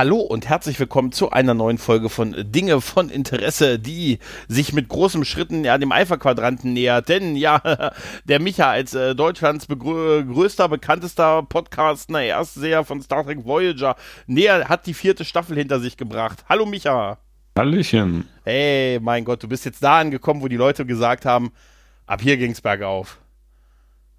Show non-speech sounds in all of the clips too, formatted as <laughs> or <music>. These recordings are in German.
Hallo und herzlich willkommen zu einer neuen Folge von Dinge von Interesse, die sich mit großen Schritten ja dem Alpha-Quadranten nähert. Denn ja, <laughs> der Micha als äh, Deutschlands größter, bekanntester Podcaster, Erstseher von Star Trek Voyager, näher hat die vierte Staffel hinter sich gebracht. Hallo Micha. Hallöchen. Hey, mein Gott, du bist jetzt da angekommen, wo die Leute gesagt haben, ab hier ging's bergauf.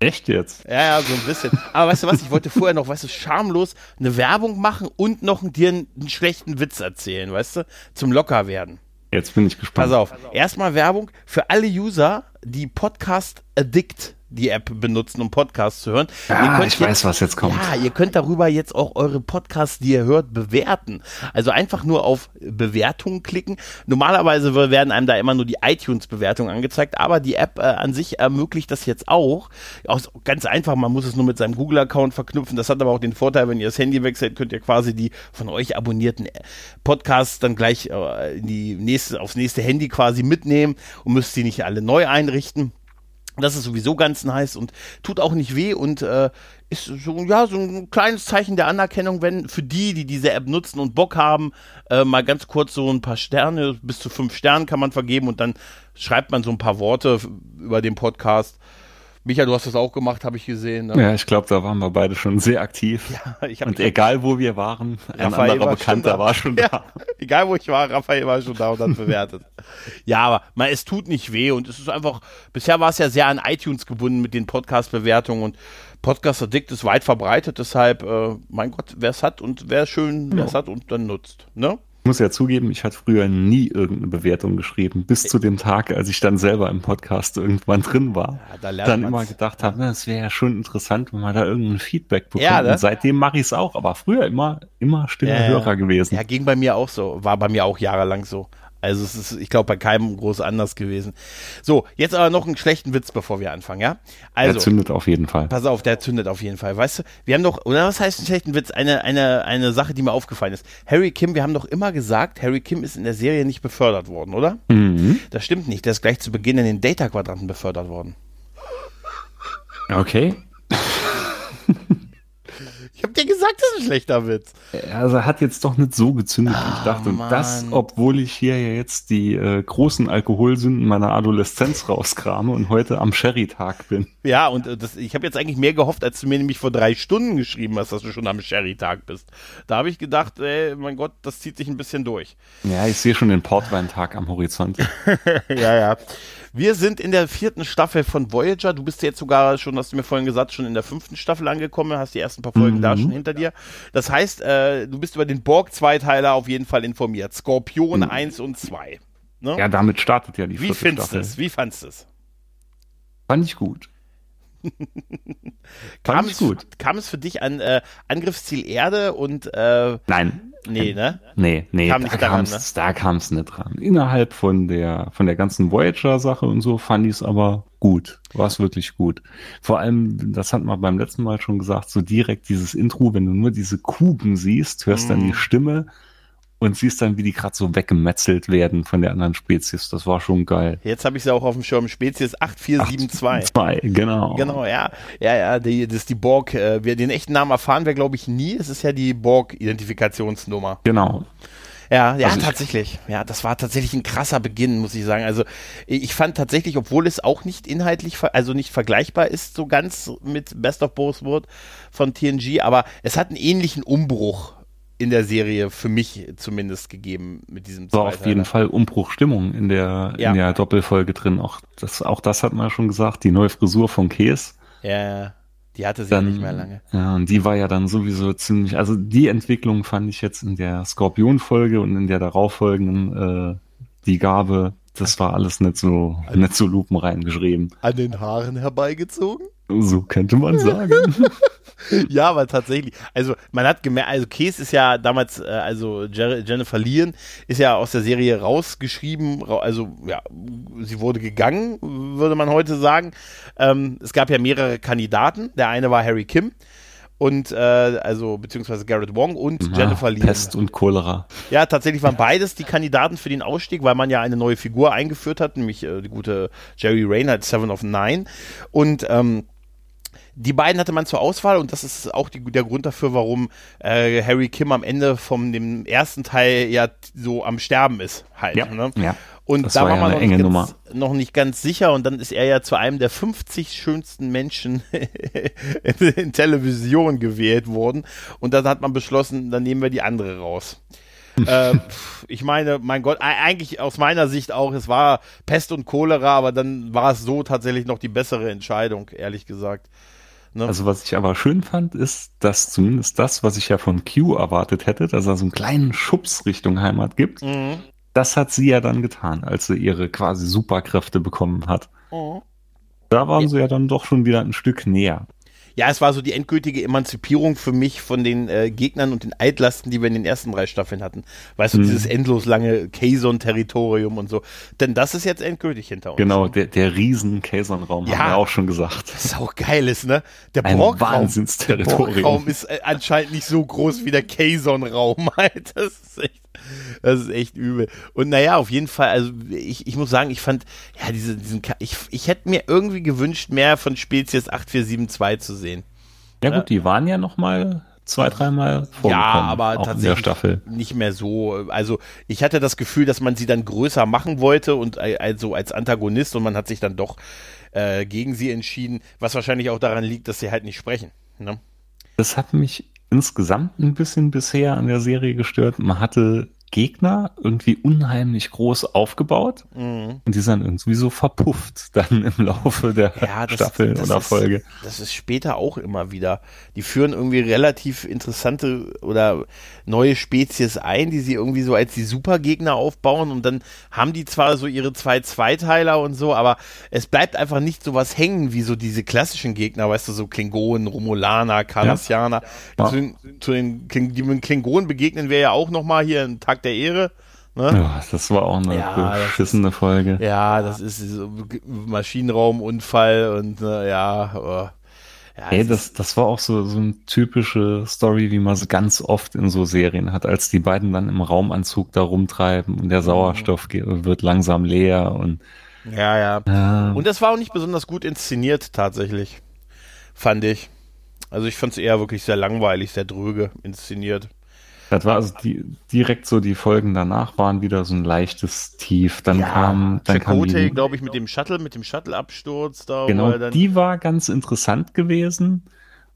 Echt jetzt? Ja, ja, so ein bisschen. Aber weißt du was, ich wollte vorher noch, weißt du, schamlos eine Werbung machen und noch dir einen, einen schlechten Witz erzählen, weißt du, zum Lockerwerden. Jetzt bin ich gespannt. Pass auf, erstmal Werbung für alle User, die Podcast Addict die App benutzen, um Podcasts zu hören. Ah, ich jetzt, weiß, was jetzt kommt. Ja, ihr könnt darüber jetzt auch eure Podcasts, die ihr hört, bewerten. Also einfach nur auf Bewertungen klicken. Normalerweise werden einem da immer nur die iTunes-Bewertung angezeigt, aber die App äh, an sich ermöglicht das jetzt auch. auch. Ganz einfach, man muss es nur mit seinem Google-Account verknüpfen. Das hat aber auch den Vorteil, wenn ihr das Handy wechselt, könnt ihr quasi die von euch abonnierten Podcasts dann gleich äh, in die nächste, aufs nächste Handy quasi mitnehmen und müsst sie nicht alle neu einrichten. Das ist sowieso ganz nice und tut auch nicht weh und äh, ist so, ja, so ein kleines Zeichen der Anerkennung, wenn für die, die diese App nutzen und Bock haben, äh, mal ganz kurz so ein paar Sterne, bis zu fünf Sternen kann man vergeben und dann schreibt man so ein paar Worte über den Podcast. Micha, du hast das auch gemacht, habe ich gesehen. Ne? Ja, ich glaube, da waren wir beide schon sehr aktiv. Ja, ich und egal, wo wir waren, ein Raphael anderer war Bekannter war schon da. <laughs> Ja, egal, wo ich war, Raphael war schon da und hat bewertet. ja, aber man, es tut nicht weh und es ist einfach, bisher war es ja sehr an iTunes gebunden mit den Podcast-Bewertungen und Podcast Addict ist weit verbreitet, deshalb, äh, mein Gott, wer es hat und wer schön, wer es hat und dann nutzt, ne? Ich muss ja zugeben, ich hatte früher nie irgendeine Bewertung geschrieben, bis zu dem Tag, als ich dann selber im Podcast irgendwann drin war. Ja, da dann immer gedacht habe, es wäre ja schon interessant, wenn man da irgendein Feedback bekommt. Ja, ne? Und seitdem mache ich es auch, aber früher immer, immer stiller äh, Hörer gewesen. Ja, ging bei mir auch so, war bei mir auch jahrelang so. Also es ist, ich glaube, bei keinem groß anders gewesen. So, jetzt aber noch einen schlechten Witz, bevor wir anfangen, ja? Also, der zündet auf jeden Fall. Pass auf, der zündet auf jeden Fall. Weißt du, wir haben doch, oder was heißt einen schlechten Witz? Eine, eine, eine Sache, die mir aufgefallen ist. Harry Kim, wir haben doch immer gesagt, Harry Kim ist in der Serie nicht befördert worden, oder? Mhm. Das stimmt nicht. Der ist gleich zu Beginn in den Data-Quadranten befördert worden. Okay. Ich hab dir gesagt, das ist ein schlechter Witz. Also er hat jetzt doch nicht so gezündet, wie ich ah, dachte. Und das, obwohl ich hier ja jetzt die äh, großen Alkoholsünden meiner Adoleszenz rauskrame und heute am Sherry-Tag bin. Ja, und äh, das, ich habe jetzt eigentlich mehr gehofft, als du mir nämlich vor drei Stunden geschrieben hast, dass du schon am Sherry-Tag bist. Da habe ich gedacht, ey, mein Gott, das zieht sich ein bisschen durch. Ja, ich sehe schon den Portwein-Tag am Horizont. <laughs> ja, ja. Wir sind in der vierten Staffel von Voyager. Du bist jetzt sogar schon, hast du mir vorhin gesagt, schon in der fünften Staffel angekommen, hast die ersten paar Folgen mhm. da schon hinter dir. Das heißt, äh, du bist über den Borg-Zweiteiler auf jeden Fall informiert. Skorpion mhm. 1 und 2. Ne? Ja, damit startet ja die Wie findest du es? Wie fandest du es? Fand ich gut. <laughs> kam, es, gut. kam es für dich an äh, Angriffsziel Erde und äh, Nein. Nee, ne? Nee, nee, kam da kam es ne? kam's nicht dran. Innerhalb von der von der ganzen Voyager-Sache und so fand ich es aber gut. War es wirklich gut. Vor allem, das hat man beim letzten Mal schon gesagt, so direkt dieses Intro, wenn du nur diese Kuben siehst, hörst mm. dann die mhm. Stimme und siehst dann, wie die gerade so weggemetzelt werden von der anderen Spezies. Das war schon geil. Jetzt habe ich sie auch auf dem Schirm. Spezies 8472. 2, genau. Genau, ja. Ja, ja, die, das ist die Borg. Äh, wir, den echten Namen erfahren wir, glaube ich, nie. Es ist ja die Borg-Identifikationsnummer. Genau. Ja, ja, also tatsächlich. Ja, das war tatsächlich ein krasser Beginn, muss ich sagen. Also ich fand tatsächlich, obwohl es auch nicht inhaltlich, also nicht vergleichbar ist, so ganz mit Best of Both World von TNG, aber es hat einen ähnlichen Umbruch in der Serie für mich zumindest gegeben mit diesem War auf jeden Fall Umbruchstimmung in der, ja. in der Doppelfolge drin. Auch das, auch das hat man schon gesagt, die neue Frisur von Käse. Ja, die hatte sie dann, ja nicht mehr lange. Ja, und die war ja dann sowieso ziemlich, also die Entwicklung fand ich jetzt in der Skorpion-Folge und in der darauffolgenden, äh, die Gabe, das war alles nicht so, nicht so lupenrein geschrieben. An den Haaren herbeigezogen? So könnte man sagen. <laughs> ja, aber tatsächlich. Also man hat gemerkt, also Case ist ja damals, äh, also Jennifer Leon ist ja aus der Serie rausgeschrieben, also ja, sie wurde gegangen, würde man heute sagen. Ähm, es gab ja mehrere Kandidaten. Der eine war Harry Kim und äh, also beziehungsweise Garrett Wong und ja, Jennifer Lee. Pest und Cholera. Ja, tatsächlich waren beides die Kandidaten für den Ausstieg, weil man ja eine neue Figur eingeführt hat, nämlich äh, die gute Jerry Rayner, Seven of Nine. Und ähm, die beiden hatte man zur Auswahl und das ist auch die, der Grund dafür, warum äh, Harry Kim am Ende von dem ersten Teil ja so am Sterben ist halt. Ja, ne? ja. Und das da war, war man noch, nicht ganz, noch nicht ganz sicher und dann ist er ja zu einem der 50 schönsten Menschen in, <laughs> in Television gewählt worden und dann hat man beschlossen, dann nehmen wir die andere raus. <laughs> äh, ich meine, mein Gott, eigentlich aus meiner Sicht auch, es war Pest und Cholera, aber dann war es so tatsächlich noch die bessere Entscheidung, ehrlich gesagt. Ne? Also was ich aber schön fand, ist, dass zumindest das, was ich ja von Q erwartet hätte, dass er so einen kleinen Schubs Richtung Heimat gibt, mhm. das hat sie ja dann getan, als sie ihre quasi Superkräfte bekommen hat. Mhm. Da waren ja. sie ja dann doch schon wieder ein Stück näher ja, es war so die endgültige Emanzipierung für mich von den äh, Gegnern und den Altlasten, die wir in den ersten drei Staffeln hatten. Weißt du, mhm. dieses endlos lange Kazon-Territorium und so. Denn das ist jetzt endgültig hinter uns. Genau, der, der riesen Kazon-Raum, ja, haben wir auch schon gesagt. Das ist auch geil ist, ne? Der Borgraum, Borgraum ist äh, anscheinend nicht so groß wie der Kazon-Raum. Halt. <laughs> Das ist echt <laughs> das ist echt übel. Und naja, auf jeden Fall, also ich, ich muss sagen, ich fand, ja, diese, diesen, ich, ich hätte mir irgendwie gewünscht, mehr von Spezies 8472 zu sehen. Ja, gut, die waren ja noch mal zwei, dreimal vorgekommen. Ja, aber tatsächlich nicht mehr so. Also ich hatte das Gefühl, dass man sie dann größer machen wollte und also als Antagonist und man hat sich dann doch äh, gegen sie entschieden, was wahrscheinlich auch daran liegt, dass sie halt nicht sprechen. Ne? Das hat mich insgesamt ein bisschen bisher an der Serie gestört. Man hatte Gegner irgendwie unheimlich groß aufgebaut mhm. und die sind irgendwie so verpufft dann im Laufe der ja, das, Staffel das oder ist, Folge. Das ist später auch immer wieder. Die führen irgendwie relativ interessante oder neue Spezies ein, die sie irgendwie so als die Supergegner aufbauen und dann haben die zwar so ihre zwei Zweiteiler und so, aber es bleibt einfach nicht so was hängen wie so diese klassischen Gegner, weißt du, so Klingonen, Romulaner, Cardassianer. Ja. Zu, den, zu den Klingonen begegnen wir ja auch nochmal hier im Tag der Ehre. Ne? Ja, das war auch eine ja, beschissene ist, Folge. Ja, das ist so Maschinenraumunfall und ne, ja. Oh. ja Ey, das, das war auch so, so eine typische Story, wie man sie ganz oft in so Serien hat, als die beiden dann im Raumanzug da rumtreiben und der mhm. Sauerstoff wird langsam leer und ja, ja. ja. Und das war auch nicht besonders gut inszeniert, tatsächlich. Fand ich. Also ich fand es eher wirklich sehr langweilig, sehr dröge inszeniert. Das war also die, direkt so die Folgen danach waren wieder so ein leichtes Tief. Dann ja, kam, dann Chakotay, kam die, glaube ich, mit dem Shuttle, mit dem Shuttle-Absturz da. Genau, die war ganz interessant gewesen,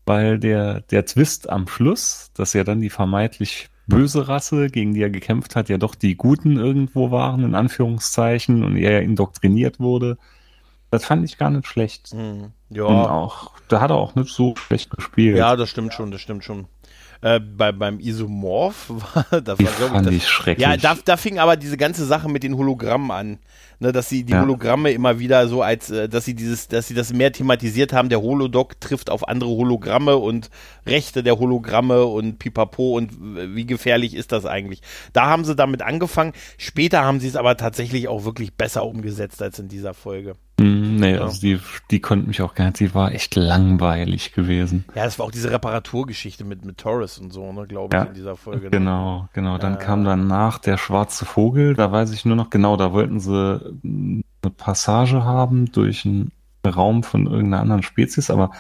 weil der, der Twist am Schluss, dass ja dann die vermeintlich böse Rasse, gegen die er gekämpft hat, ja doch die Guten irgendwo waren, in Anführungszeichen, und er ja indoktriniert wurde. Das fand ich gar nicht schlecht. Mhm. Ja. Und auch, da hat er auch nicht so schlecht gespielt. Ja, das stimmt schon, das stimmt schon. Äh, bei, beim Isomorph <laughs> war, da war, fand ich, das, schrecklich. Ja, da, da fing aber diese ganze Sache mit den Hologrammen an. Ne, dass sie die ja. Hologramme immer wieder so als, äh, dass sie dieses, dass sie das mehr thematisiert haben, der Holodoc trifft auf andere Hologramme und Rechte der Hologramme und pipapo und wie gefährlich ist das eigentlich? Da haben sie damit angefangen. Später haben sie es aber tatsächlich auch wirklich besser umgesetzt als in dieser Folge. Mm, nee, ja. also die, die konnten mich auch gar nicht, die war echt langweilig gewesen. Ja, das war auch diese Reparaturgeschichte mit, mit Torres und so, ne, glaube ich, ja, in dieser Folge. Ne? Genau, genau. Dann äh, kam danach der schwarze Vogel, da weiß ich nur noch genau, da wollten sie eine Passage haben durch einen Raum von irgendeiner anderen Spezies, aber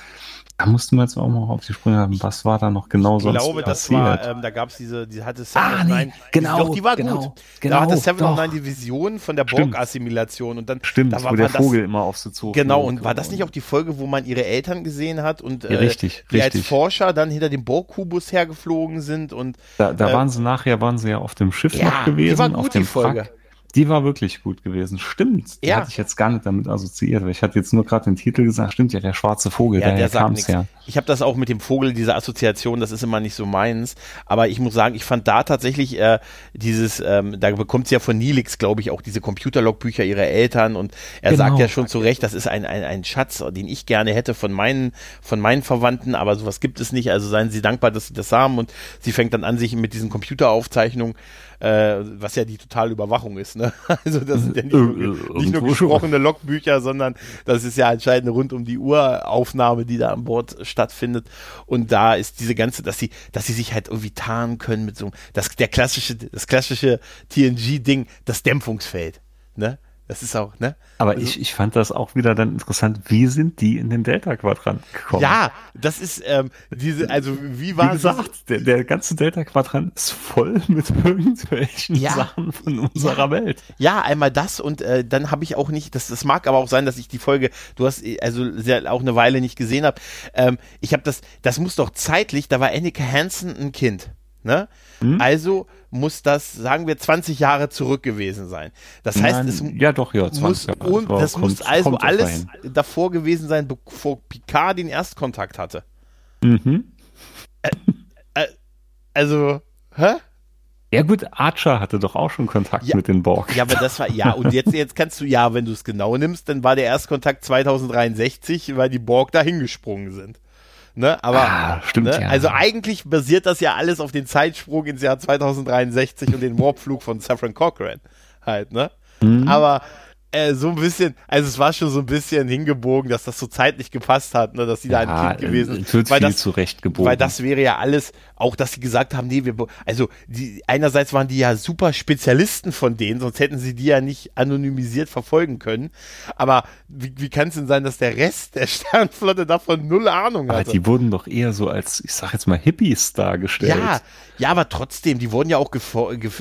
da mussten wir jetzt auch mal auf die Sprünge haben. Was war da noch genau ich sonst glaube, das war, ähm, da gab es diese, die hatte Seven ah, of Nine. Nee, genau, doch, die war genau, gut. Genau, da hatte Seven doch. of Nine die Vision von der Borg-Assimilation und dann. Stimmt, da war, wo der Vogel das, immer auf sie zu. Genau, und war das nicht auch die Folge, wo man ihre Eltern gesehen hat und äh, ja, richtig, die richtig. als Forscher dann hinter dem Borg-Kubus hergeflogen sind und. Da, da äh, waren sie nachher, waren sie ja auf dem Schiff ja, noch gewesen, die war gut, auf dem die Folge. Frack. Die war wirklich gut gewesen. Stimmt. Die ja. hatte ich jetzt gar nicht damit assoziiert, weil ich hatte jetzt nur gerade den Titel gesagt. Stimmt ja, der schwarze Vogel, ja, der kam es ja. Ich habe das auch mit dem Vogel, diese Assoziation, das ist immer nicht so meins. Aber ich muss sagen, ich fand da tatsächlich äh, dieses, ähm, da bekommt sie ja von Nilix, glaube ich, auch diese Computerlogbücher ihrer Eltern und er genau. sagt ja schon zu Recht, das ist ein, ein, ein Schatz, den ich gerne hätte von meinen, von meinen Verwandten, aber sowas gibt es nicht. Also seien Sie dankbar, dass Sie das haben und sie fängt dann an, sich mit diesen Computeraufzeichnungen äh, was ja die totale Überwachung ist. Ne? <laughs> Also das sind ja nicht nur, äh, nicht nur gesprochene Logbücher, sondern das ist ja anscheinend eine rund um die Uhr Aufnahme, die da an Bord stattfindet. Und da ist diese ganze, dass sie, dass sie sich halt irgendwie tarnen können mit so das der klassische, das klassische TNG-Ding, das Dämpfungsfeld. Ne? Das ist auch, ne? Aber also, ich, ich fand das auch wieder dann interessant. Wie sind die in den Delta-Quadrant gekommen? Ja, das ist, ähm, diese, also wie war Wie gesagt, der, der ganze Delta-Quadrant ist voll <laughs> mit irgendwelchen ja, Sachen von unserer Welt. Ja, einmal das und äh, dann habe ich auch nicht, das, das mag aber auch sein, dass ich die Folge, du hast äh, also sehr, auch eine Weile nicht gesehen habe. Ähm, ich habe das, das muss doch zeitlich, da war Annika Hansen ein Kind. Ne? Hm? Also muss das, sagen wir, 20 Jahre zurück gewesen sein. Das heißt, Nein, es ja doch, ja, 20 muss, Jahre. Und, das kommt, muss also alles davor gewesen sein, bevor Picard den Erstkontakt hatte. Mhm. Äh, äh, also, hä? Ja gut, Archer hatte doch auch schon Kontakt ja, mit den Borg. Ja, aber das war, ja, und jetzt, jetzt kannst du, ja, wenn du es genau nimmst, dann war der Erstkontakt 2063, weil die Borg da hingesprungen sind. Ne? Aber ah, stimmt, ne? ja. also eigentlich basiert das ja alles auf den Zeitsprung ins Jahr 2063 und den Warpflug von Saffron Cochran halt, ne? Mhm. Aber äh, so ein bisschen, also es war schon so ein bisschen hingebogen, dass das so zeitlich gepasst hat, ne, dass sie ja, da ein Kind gewesen sind. Wird weil das, zurecht gebogen. Weil das wäre ja alles, auch dass sie gesagt haben, nee, wir, also die, einerseits waren die ja super Spezialisten von denen, sonst hätten sie die ja nicht anonymisiert verfolgen können. Aber wie, wie kann es denn sein, dass der Rest der <laughs> Sternflotte davon null Ahnung hat? Die wurden doch eher so als, ich sag jetzt mal, Hippies dargestellt. Ja, ja, aber trotzdem, die wurden ja auch,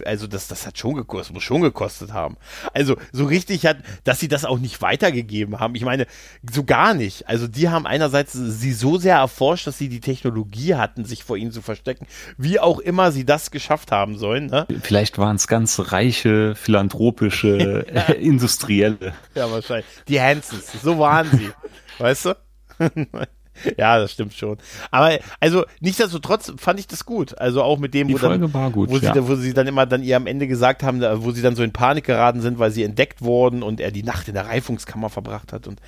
also das, das hat schon gekostet, muss schon gekostet haben. Also so richtig hat, dass sie das auch nicht weitergegeben haben. Ich meine, so gar nicht. Also die haben einerseits sie so sehr erforscht, dass sie die Technologie hatten, sich vor ihnen zu verstecken, wie auch immer sie das geschafft haben sollen. Ne? Vielleicht waren es ganz reiche, philanthropische, ja. <laughs> Industrielle. Ja, wahrscheinlich. Die Hansons, so waren sie. weißt du? <laughs> <laughs> ja, das stimmt schon. Aber also nichtsdestotrotz fand ich das gut. Also auch mit dem, Die wo, Folge dann, gut, wo, ja. sie, wo sie dann immer dann ihr am Ende gesagt haben, wo sie dann so in Panik geraten sind, weil sie entdeckt wurden und er die Nacht in der Reifungskammer verbracht hat und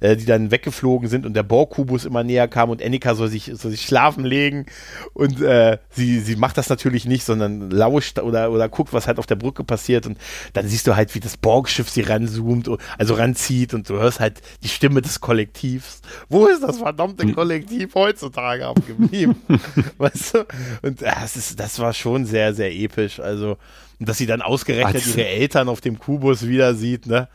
äh, die dann weggeflogen sind und der Borg-Kubus immer näher kam und Annika soll sich, soll sich schlafen legen und äh, sie, sie macht das natürlich nicht, sondern lauscht oder, oder guckt, was halt auf der Brücke passiert und dann siehst du halt, wie das Borg-Schiff sie ranzoomt, also ranzieht und du hörst halt die Stimme des Kollektivs. Wo ist das verdammt gesamte Kollektiv heutzutage abgeblieben. <laughs> weißt du? Und das, ist, das war schon sehr, sehr episch. Also, dass sie dann ausgerechnet also, ihre Eltern auf dem Kubus wieder sieht, ne?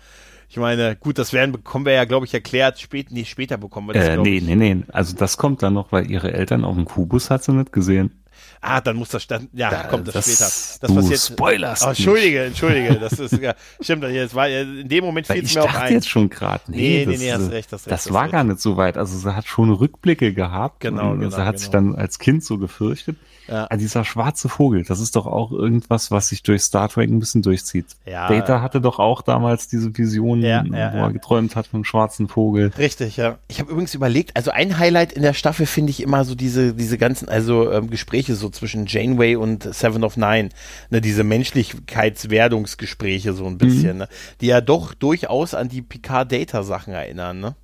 Ich meine, gut, das werden bekommen wir ja, glaube ich, erklärt. Spät, nee, später bekommen wir das. Äh, nee, nee, nee. Also das kommt dann noch, weil ihre Eltern auf dem Kubus hat sie nicht gesehen. Ah, dann muss das stand. Ja, da, kommt das, das, später. Das du jetzt. Spoilers. Oh, entschuldige, entschuldige. Das <laughs> ist ja, stimmt. Jetzt war in dem Moment fiel es mir auch ein. jetzt schon gerade. Nee, nee, nee, nee, hast recht, hast recht. Das, das war recht. gar nicht so weit. Also sie hat schon Rückblicke gehabt. Genau, und genau. Sie hat genau. sich dann als Kind so gefürchtet. Ja. Also dieser schwarze Vogel, das ist doch auch irgendwas, was sich durch Star Trek ein bisschen durchzieht. Ja. Data hatte doch auch damals diese Vision, ja, ja, wo er geträumt hat vom schwarzen Vogel. Richtig, ja. Ich habe übrigens überlegt, also ein Highlight in der Staffel finde ich immer so diese, diese ganzen, also ähm, Gespräche so zwischen Janeway und Seven of Nine, ne, diese Menschlichkeitswerdungsgespräche so ein bisschen, mhm. ne, die ja doch durchaus an die Picard-Data-Sachen erinnern, ne?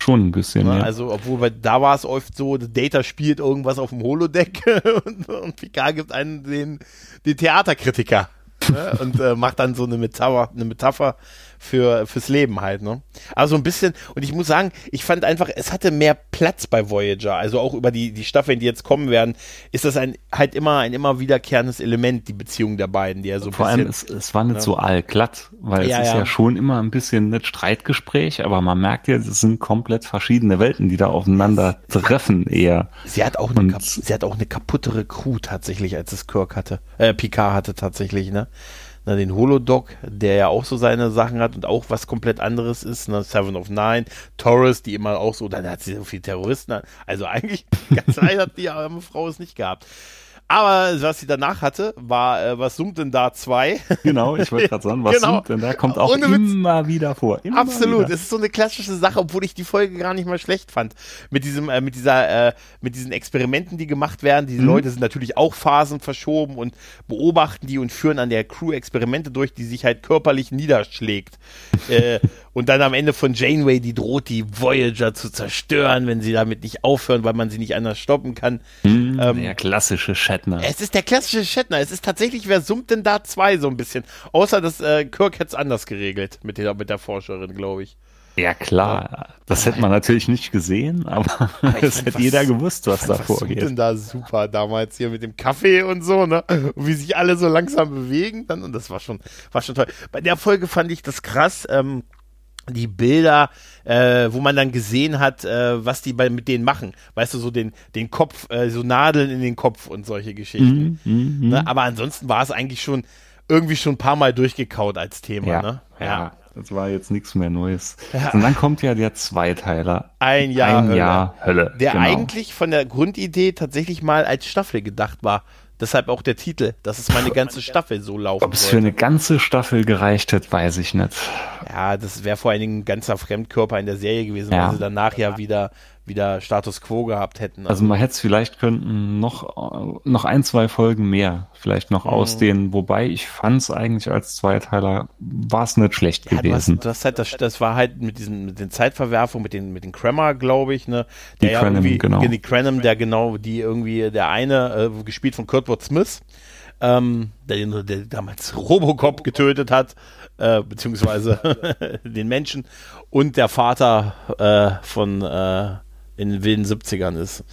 Schon ein bisschen, ne? ja. Also, obwohl da war es oft so, Data spielt irgendwas auf dem Holodeck <laughs> und, und Picard gibt einen den, den Theaterkritiker ne? <laughs> und äh, macht dann so eine Metapher, eine Metapher für, fürs Leben halt, ne? Also ein bisschen, und ich muss sagen, ich fand einfach, es hatte mehr Platz bei Voyager, also auch über die, die Staffeln, die jetzt kommen werden, ist das ein, halt immer ein immer wiederkehrendes Element, die Beziehung der beiden, die ja so Vor bisschen, allem, es, es war nicht ja. so allglatt, weil ja, es ist ja. ja schon immer ein bisschen ein Streitgespräch, aber man merkt ja, es sind komplett verschiedene Welten, die da aufeinander treffen eher. Sie hat auch eine, sie hat auch eine kaputtere Crew tatsächlich, als es Kirk hatte, äh, Picard hatte tatsächlich, ne? Na, den Holodoc, der ja auch so seine Sachen hat und auch was komplett anderes ist, ne, Seven of Nine, Taurus, die immer auch so, dann hat sie so viele Terroristen, also eigentlich <laughs> ganz leider hat die arme Frau es nicht gehabt. Aber was sie danach hatte, war, äh, was summt denn da zwei? <laughs> Genau, ich wollte gerade sagen, was genau. summt denn da? Kommt auch Ohne immer wieder vor. Immer Absolut, wieder. es ist so eine klassische Sache, obwohl ich die Folge gar nicht mal schlecht fand. Mit diesem, äh, mit dieser, äh, mit diesen Experimenten, die gemacht werden. Diese mhm. Leute sind natürlich auch Phasen verschoben und beobachten die und führen an der Crew Experimente durch, die sich halt körperlich niederschlägt. äh, <laughs> und dann am Ende von Janeway, die droht, die Voyager zu zerstören, wenn sie damit nicht aufhören, weil man sie nicht anders stoppen kann. Mhm, ähm, der klassische Shatner. Es ist der klassische Shatner. Es ist tatsächlich, wer summt denn da zwei so ein bisschen? Außer, dass äh, Kirk hätte es anders geregelt mit der, mit der Forscherin, glaube ich. Ja, klar. Das hätte man natürlich nicht gesehen, <laughs> aber, es hätte jeder gewusst, was da vorgeht. Was denn da super damals hier mit dem Kaffee und so, ne? Und wie sich alle so langsam bewegen dann. Und das war schon, war schon toll. Bei der Folge fand ich das krass. Ähm, die Bilder, äh, wo man dann gesehen hat, äh, was die bei, mit denen machen. Weißt du, so den, den Kopf, äh, so Nadeln in den Kopf und solche Geschichten. Mm, mm, ne? Aber ansonsten war es eigentlich schon irgendwie schon ein paar Mal durchgekaut als Thema. Ja, ne? ja. ja. Das war jetzt nichts mehr Neues. Ja. Und dann kommt ja der Zweiteiler. Ein Jahr, Ein Hölle. Jahr Hölle. Der genau. eigentlich von der Grundidee tatsächlich mal als Staffel gedacht war. Deshalb auch der Titel, dass es meine <laughs> ganze Staffel so laufen Ob es für eine ganze Staffel gereicht hätte, weiß ich nicht. Ja, das wäre vor allen Dingen ein ganzer Fremdkörper in der Serie gewesen, ja. weil sie danach ja wieder wieder Status Quo gehabt hätten. Also, also man hätte es vielleicht könnten noch, noch ein, zwei Folgen mehr vielleicht noch mhm. ausdehnen, wobei ich fand es eigentlich als Zweiteiler war es nicht schlecht ja, gewesen. Du hast, du hast halt das, das war halt mit diesen mit den Zeitverwerfungen, mit den mit den Kramer, glaube ich, ne? Der die ja Cranham, irgendwie, genau. Die Cranham, der genau, die irgendwie der eine äh, gespielt von Kurtwood Smith, ähm, der, der damals Robocop getötet hat, äh, beziehungsweise <laughs> den Menschen und der Vater äh, von äh, in den wilden 70ern ist.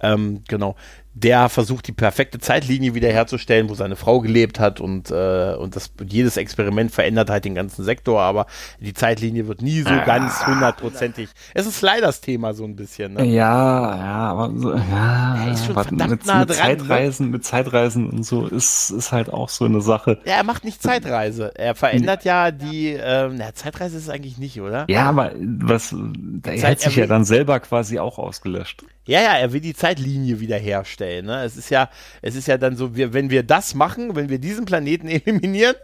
Ähm, genau der versucht die perfekte Zeitlinie wiederherzustellen, wo seine Frau gelebt hat und, äh, und das, jedes Experiment verändert halt den ganzen Sektor, aber die Zeitlinie wird nie so ah. ganz hundertprozentig. Es ist leider das Thema so ein bisschen. Ne? Ja, ja, aber so, ja, ist schon aber mit, nah mit dran, ne? Zeitreisen, ne? mit Zeitreisen und so ist, ist halt auch so eine Sache. Ja, er macht nicht Zeitreise. Er verändert ja die, ähm, na, Zeitreise ist es eigentlich nicht, oder? Ja, aber was, er hat sich ja dann selber quasi auch ausgelöscht. Ja, ja, er will die Zeitlinie wiederherstellen. Ne? Es ist ja, es ist ja dann so, wir, wenn wir das machen, wenn wir diesen Planeten <laughs> eliminieren,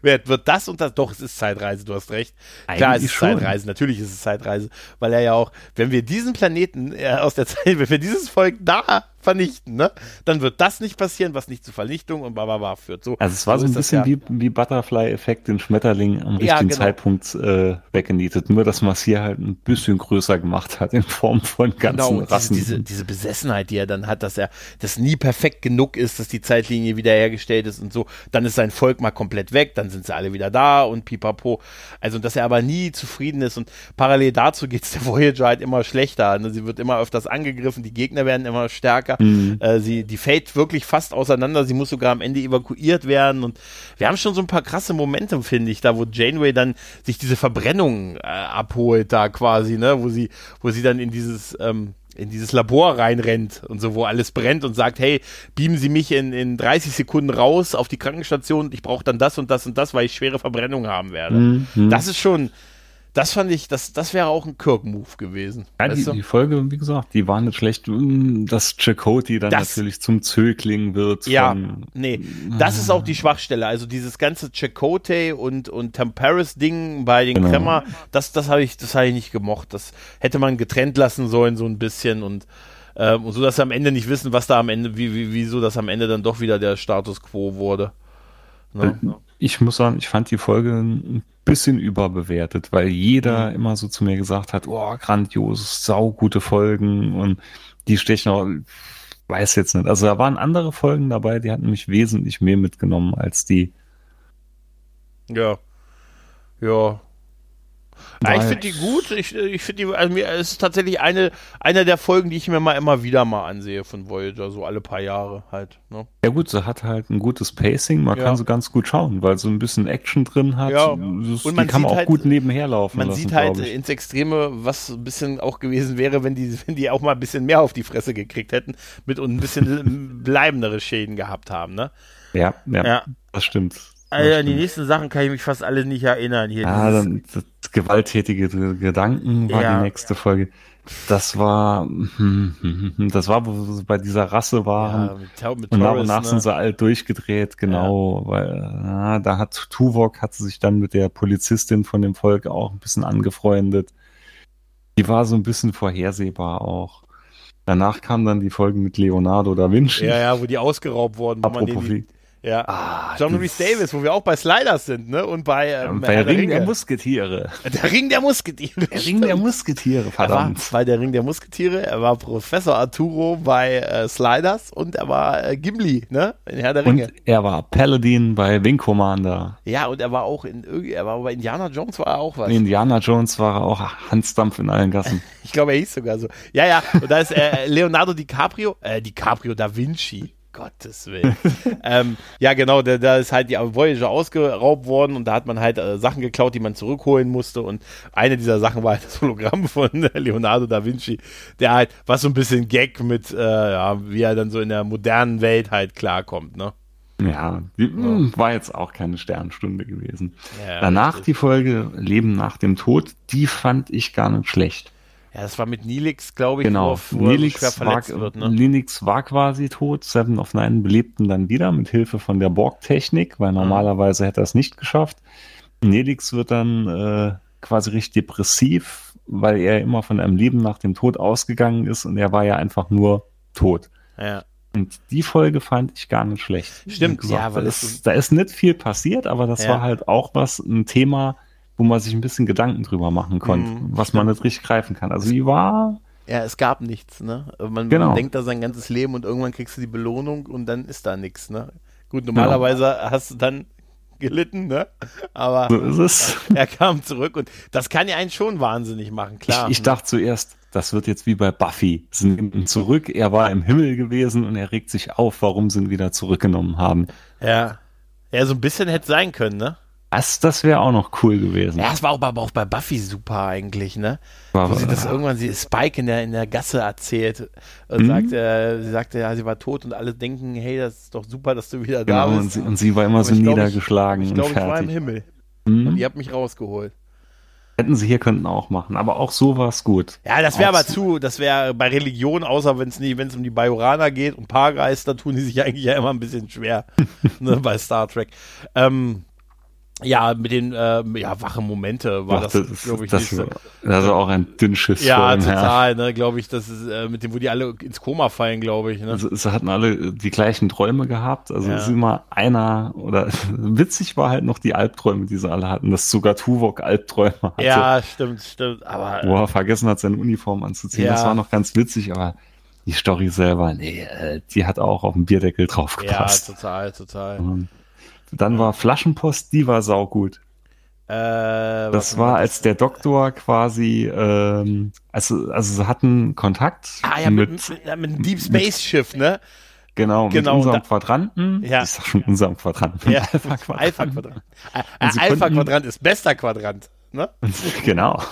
wird das und das. Doch, es ist Zeitreise, du hast recht. Eigentlich Klar, es ist schon. Zeitreise, natürlich ist es Zeitreise, weil er ja auch, wenn wir diesen Planeten äh, aus der Zeit, <laughs> wenn wir dieses Volk da vernichten, ne? Dann wird das nicht passieren, was nicht zu Vernichtung und bla führt. So, also es war so, ein bisschen ja. wie, wie Butterfly-Effekt, den Schmetterling am richtigen ja, genau. Zeitpunkt äh, weggenietet. Nur, dass man es hier halt ein bisschen größer gemacht hat in Form von ganzen genau, Rassen. Diese, diese Besessenheit, die er dann hat, dass er das nie perfekt genug ist, dass die Zeitlinie wiederhergestellt ist und so. Dann ist sein Volk mal komplett weg, dann sind sie alle wieder da und pipapo. Also, dass er aber nie zufrieden ist und parallel dazu geht es der Voyager halt immer schlechter. Ne? Sie wird immer öfters angegriffen, die Gegner werden immer stärker stärker. Mhm. Äh, sie, die fällt wirklich fast auseinander. Sie muss sogar am Ende evakuiert werden. Und wir haben schon so ein paar krasse Momente, finde ich, da wo Janeway dann sich diese Verbrennung äh, abholt, da quasi, ne, wo sie, wo sie dann in dieses, ähm, in dieses Labor reinrennt und so, wo alles brennt und sagt, hey, beamen Sie mich in, in 30 Sekunden raus auf die Krankenstation, ich brauche dann das und das und das, weil ich schwere Verbrennung haben werde. Mhm. Das ist schon, das fand ich, das, das wäre auch ein Kirk-Move gewesen. Ja, die, die, Folge, wie gesagt, die war nicht schlecht. Dass Chakoti dann das, natürlich zum Zögling wird. Ja, von, nee, das ist auch die Schwachstelle. Also dieses ganze Chakotay und, und Temperis-Ding bei den genau. Kremmer, das, das habe ich, das habe ich nicht gemocht. Das hätte man getrennt lassen sollen, so ein bisschen und, ähm, so dass sie am Ende nicht wissen, was da am Ende, wie, wie, wieso das am Ende dann doch wieder der Status quo wurde. Ne? Ich muss sagen, ich fand die Folge ein bisschen überbewertet, weil jeder mhm. immer so zu mir gesagt hat, oh, grandios, saugute Folgen und die stechen auch, weiß jetzt nicht. Also da waren andere Folgen dabei, die hatten mich wesentlich mehr mitgenommen als die. Ja. Ja, ja, ich finde die gut. Ich, ich finde die, also mir es ist tatsächlich eine, eine der Folgen, die ich mir mal immer wieder mal ansehe von Voyager, so alle paar Jahre halt. Ne? Ja gut, sie hat halt ein gutes Pacing, man ja. kann so ganz gut schauen, weil so ein bisschen Action drin hat. Ja. Das, und man die kann auch halt, gut nebenher laufen. Man lassen, sieht halt ins Extreme, was ein bisschen auch gewesen wäre, wenn die, wenn die auch mal ein bisschen mehr auf die Fresse gekriegt hätten mit und ein bisschen <laughs> bleibendere Schäden gehabt haben, ne? Ja, ja, ja. das stimmt. An die nächsten Sachen kann ich mich fast alle nicht erinnern. Hier ah, dann gewalttätige Gedanken war ja. die nächste Folge. Das war, <laughs> das war, wo sie bei dieser Rasse waren. Ja, mit, mit und nach und nach ne? sind sie alt durchgedreht, genau, ja. weil ja, da hat Tuvok hat sich dann mit der Polizistin von dem Volk auch ein bisschen angefreundet. Die war so ein bisschen vorhersehbar auch. Danach kam dann die Folgen mit Leonardo da Vinci. Ja, ja, wo die ausgeraubt wurden. Apropos, die, Ja. Ah, John Rhys Davis, wo wir auch bei Sliders sind, ne? Und bei, ähm, bei Ring Ringe. der Musketiere. Der Ring der Musketiere. Der Ring der Musketiere, verdammt. Er war bei der Ring der Musketiere, er war Professor Arturo bei äh, Sliders und er war äh, Gimli, ne? In Herr der Ringe. Und er war Paladin bei Wing Commander. Ja, und er war auch in er war bei Indiana Jones war er auch was. In Indiana Jones war er auch Hansdampf in allen Gassen. <laughs> ich glaube, er hieß sogar so. Ja, ja, und da ist äh, Leonardo DiCaprio, äh, DiCaprio da Vinci. Gottes Willen. <laughs> ähm, ja, genau, da, da, ist halt die Voyager ausgeraubt worden und da hat man halt äh, Sachen geklaut, die man zurückholen musste. Und eine dieser Sachen war halt das Hologramm von <laughs> Leonardo da Vinci, der halt, was so ein bisschen Gag mit, äh, ja, wie er dann so in der modernen Welt halt klarkommt, ne? Ja, die, ja. war jetzt auch keine Sternstunde gewesen. Ja, Danach die Folge Leben nach dem Tod, die fand ich gar nicht schlecht. Ja, das war mit Nilix, glaube ich, genau. wo, wo Nilix schwer verletzt war, wird. Ne? Nilix war quasi tot. Seven of Nine belebten dann wieder mit Hilfe von der Borg-Technik, weil mhm. normalerweise hätte er es nicht geschafft. Nelix wird dann äh, quasi richtig depressiv, weil er immer von einem Leben nach dem Tod ausgegangen ist und er war ja einfach nur tot. Ja. Und die Folge fand ich gar nicht schlecht. Stimmt, gesagt, ja, weil da ist, da ist nicht viel passiert, aber das ja. war halt auch was, ein Thema, wo man sich ein bisschen Gedanken drüber machen konnte, mhm, was stimmt. man nicht richtig greifen kann. Also die war. Ja, es gab nichts, ne? Man, genau. man, denkt da sein ganzes Leben und irgendwann kriegst du die Belohnung und dann ist da nichts, ne? Gut, normalerweise genau. hast du dann gelitten, ne? Aber so ist es. <laughs> er kam zurück und das kann ja einen schon wahnsinnig machen, klar. Ich, ich dachte zuerst, das wird jetzt wie bei Buffy. Sie nehmen ihn zurück, er war im Himmel gewesen und er regt sich auf, warum sie ihn wieder zurückgenommen haben. Ja. Ja, so ein bisschen hätte sein können, ne? Das, das wäre auch noch cool gewesen. Ja, das war auch, aber auch bei Buffy super eigentlich, ne? War, Wo sie das irgendwann, sie Spike in der, in der Gasse erzählt und mhm. sagt, äh, sie sagte, ja, sie war tot und alle denken, hey, das ist doch super, dass du wieder genau, da bist. Und sie, und sie war immer aber so niedergeschlagen. Ich glaube, ich, glaub, ich war im Himmel. Mhm. Und ihr habt mich rausgeholt. Hätten sie hier könnten auch machen, aber auch so war es gut. Ja, das wäre aber zu, das wäre bei Religion, außer wenn es nicht, wenn es um die Bajoraner geht und Paargeister, tun die sich <laughs> eigentlich ja immer ein bisschen schwer <laughs> ne, bei Star Trek. Ähm, ja, mit den äh, ja, wachen Momente war Ach, das, das glaube ich, das, nicht. Das war auch ein Dünnschiss. Ja, total, ne, glaube ich, das ist äh, mit dem, wo die alle ins Koma fallen, glaube ich. Ne? Also, sie hatten alle die gleichen Träume gehabt. Also ja. ist immer einer oder <laughs> witzig war halt noch die Albträume, die sie alle hatten, dass sogar Tuvok Albträume hatte. Ja, stimmt, stimmt. Aber wo er vergessen hat, seine Uniform anzuziehen. Ja. Das war noch ganz witzig, aber die Story selber, nee, äh, die hat auch auf den Bierdeckel draufgepasst. Ja, total, total. Und dann war Flaschenpost, die war saugut. Äh, das war, als der Doktor quasi, ähm, also, also sie hatten Kontakt ah, ja, mit, mit, mit, einem Deep Space Schiff, ne? Genau, genau, mit unserem da, Quadranten. Ja. Ich sag schon unserem Quadranten. Ja, Alpha-Quadrant. <laughs> Alpha-Quadrant Alpha ist bester Quadrant. Ne? <laughs> genau.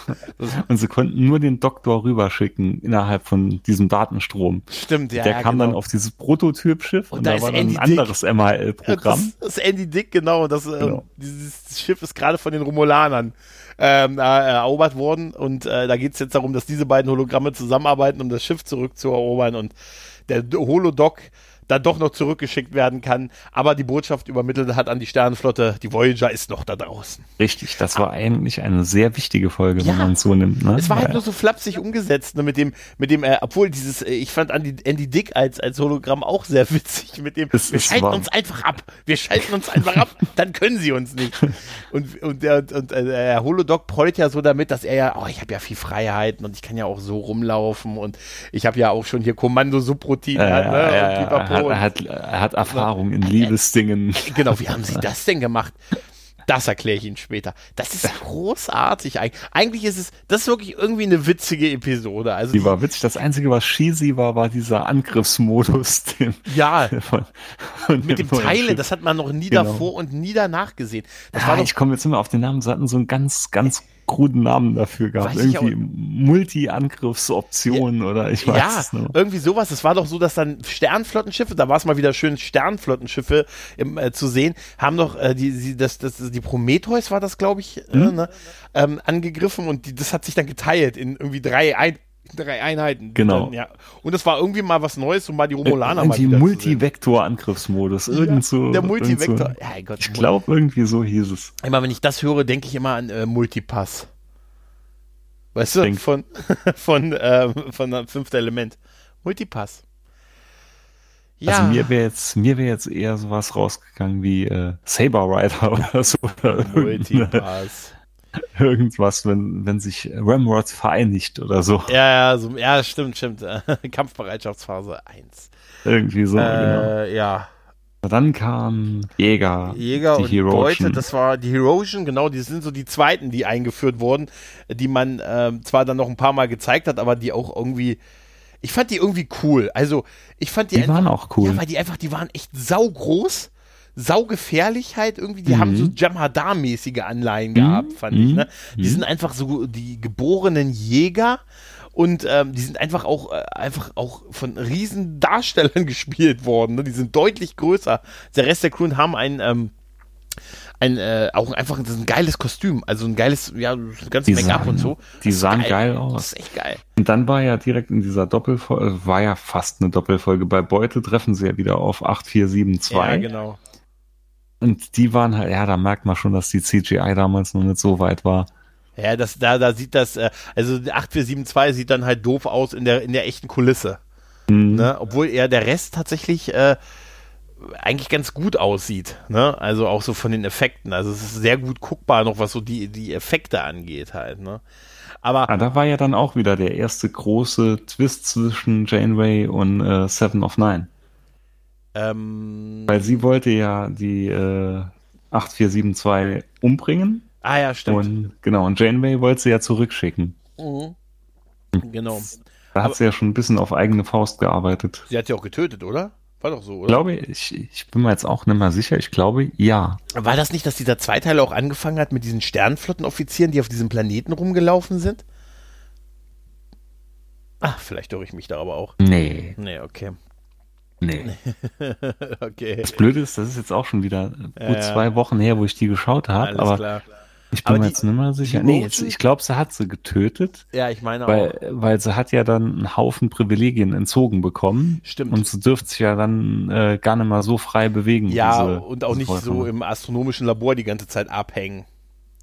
Und sie konnten nur den Doktor rüberschicken innerhalb von diesem Datenstrom. Stimmt, ja. Der kam genau. dann auf dieses Prototypschiff und, und da, da war dann ein anderes MHL-Programm. <laughs> Das, ist Andy Dick, genau. Das, äh, genau. Äh, dieses Schiff ist gerade von den Romulanern ähm, äh, erobert worden und äh, da geht es jetzt darum, dass diese beiden Hologramme zusammenarbeiten, um das Schiff zurückzuerobern und der Holodoc dann doch noch zurückgeschickt werden kann, aber die Botschaft übermittelt hat an die Sternenflotte, die Voyager ist noch da draußen. Richtig, das war eigentlich eine sehr wichtige Folge, ja, wenn man es so nimmt. Ne? Es war halt ja. nur so flapsig umgesetzt, ne, mit dem, mit dem, äh, obwohl dieses, äh, ich fand Andy, Andy Dick als, als Hologramm auch sehr <laughs> witzig, mit dem, es, wir schalten uns einfach ab, wir schalten uns einfach ab, <laughs> dann können sie uns nicht. Und, und der, und, äh, der Holodoc prollt ja so damit, dass er ja, oh, ich habe ja viel Freiheiten und ich kann ja auch so rumlaufen und ich habe ja auch schon hier Kommando-Subroutine. Äh, ne, ja, er, hat, er hat Erfahrung in Liebesdingen. Genau, wie haben Sie das denn gemacht? Das erkläre ich Ihnen später. Das ist großartig. Eigentlich ist es, das ist wirklich irgendwie eine witzige Episode. Also die war witzig. Das Einzige, was cheesy war, war dieser Angriffsmodus. Den, ja, von, von mit dem Teile, das hat man noch nie genau. davor und nie danach gesehen. Das ah, war doch, ich komme jetzt immer auf den Namen. Sie hatten so einen ganz, ganz kruden Namen dafür gehabt. Irgendwie Multi-Angriffsoptionen ja, oder ich weiß ja, es noch. irgendwie sowas. Es war doch so, dass dann Sternflottenschiffe, da war es mal wieder schön, Sternflottenschiffe im, äh, zu sehen, haben doch äh, die, die, das, das, die Prometheus war das, glaube ich, äh, mhm. ne, ähm, angegriffen und die, das hat sich dann geteilt in irgendwie drei ein, drei Einheiten. Genau. Dann, ja. Und es war irgendwie mal was Neues, um mal die Romulaner äh, mal wieder Multivektor-Angriffsmodus. Irgend so, der Multivektor. So. Ja, Gott, ich glaube, irgendwie so hieß es. Immer wenn ich das höre, denke ich immer an äh, Multipass. Weißt du, Denk. von, <laughs> von, äh, von fünfter Element. Multipass. Ja. Also mir wäre jetzt, mir wäre jetzt eher sowas rausgegangen wie äh, Saber Rider <laughs> oder so. Multipass. <laughs> Irgendwas, wenn, wenn sich Ramrod vereinigt oder so. Ja, ja, so, ja, stimmt, stimmt. <laughs> Kampfbereitschaftsphase 1. Irgendwie so, äh, genau. Ja. Dann kam Jäger. Jäger die und Heroischen. Beute, das war die Heroischen, genau, die sind so die zweiten, die eingeführt wurden, die man äh, zwar dann noch ein paar Mal gezeigt hat, aber die auch irgendwie ich fand die irgendwie cool. Also, ich fand die, die einfach, waren auch cool. Ja, weil die einfach, die waren echt saugroß, saugefährlich halt irgendwie. Die mhm. haben so Jamhadar-mäßige Anleihen gehabt, mhm. fand ich. Ne? Die mhm. sind einfach so die geborenen Jäger und ähm, die sind einfach auch äh, einfach auch von riesen Darstellern <laughs> gespielt worden. Ne? Die sind deutlich größer. Der Rest der Crew haben einen ähm, ein äh, auch einfach ein geiles Kostüm, also ein geiles, ja, ganzes Make-up und so. Die sahen geil. geil. aus. Das ist echt geil. Und dann war ja direkt in dieser Doppelfolge, war ja fast eine Doppelfolge. Bei Beute treffen sie ja wieder auf 8472. Ja, genau. Und die waren halt, ja, da merkt man schon, dass die CGI damals noch nicht so weit war. Ja, das, da, da sieht das, äh, also 8472 sieht dann halt doof aus in der, in der echten Kulisse. Mhm. Ne? Obwohl eher der Rest tatsächlich, äh, eigentlich ganz gut aussieht. Ne? Also auch so von den Effekten. Also es ist sehr gut guckbar noch, was so die, die Effekte angeht halt. Ne? Aber ah, da war ja dann auch wieder der erste große Twist zwischen Janeway und äh, Seven of Nine. Ähm, Weil sie wollte ja die äh, 8472 umbringen. Ah ja, stimmt. Und, genau, und Janeway wollte sie ja zurückschicken. Mhm. Genau. Da hat Aber, sie ja schon ein bisschen auf eigene Faust gearbeitet. Sie hat sie auch getötet, oder? War doch so, oder? Glaube ich, ich bin mir jetzt auch nicht mehr sicher. Ich glaube, ja. War das nicht, dass dieser Zweiteil auch angefangen hat mit diesen Sternflottenoffizieren, die auf diesem Planeten rumgelaufen sind? Ach, vielleicht irre ich mich da aber auch. Nee. Nee, okay. Nee. <laughs> okay. Das Blöde ist, das ist jetzt auch schon wieder gut ja, zwei Wochen her, wo ich die geschaut habe. Aber klar. Ich bin aber mir die, jetzt nicht mehr sicher. Nee, jetzt, ich glaube, sie hat sie getötet. Ja, ich meine weil, auch. Weil sie hat ja dann einen Haufen Privilegien entzogen bekommen. Stimmt. Und sie dürfte sich ja dann äh, gar nicht mal so frei bewegen. Ja, diese, und auch nicht so im astronomischen Labor die ganze Zeit abhängen.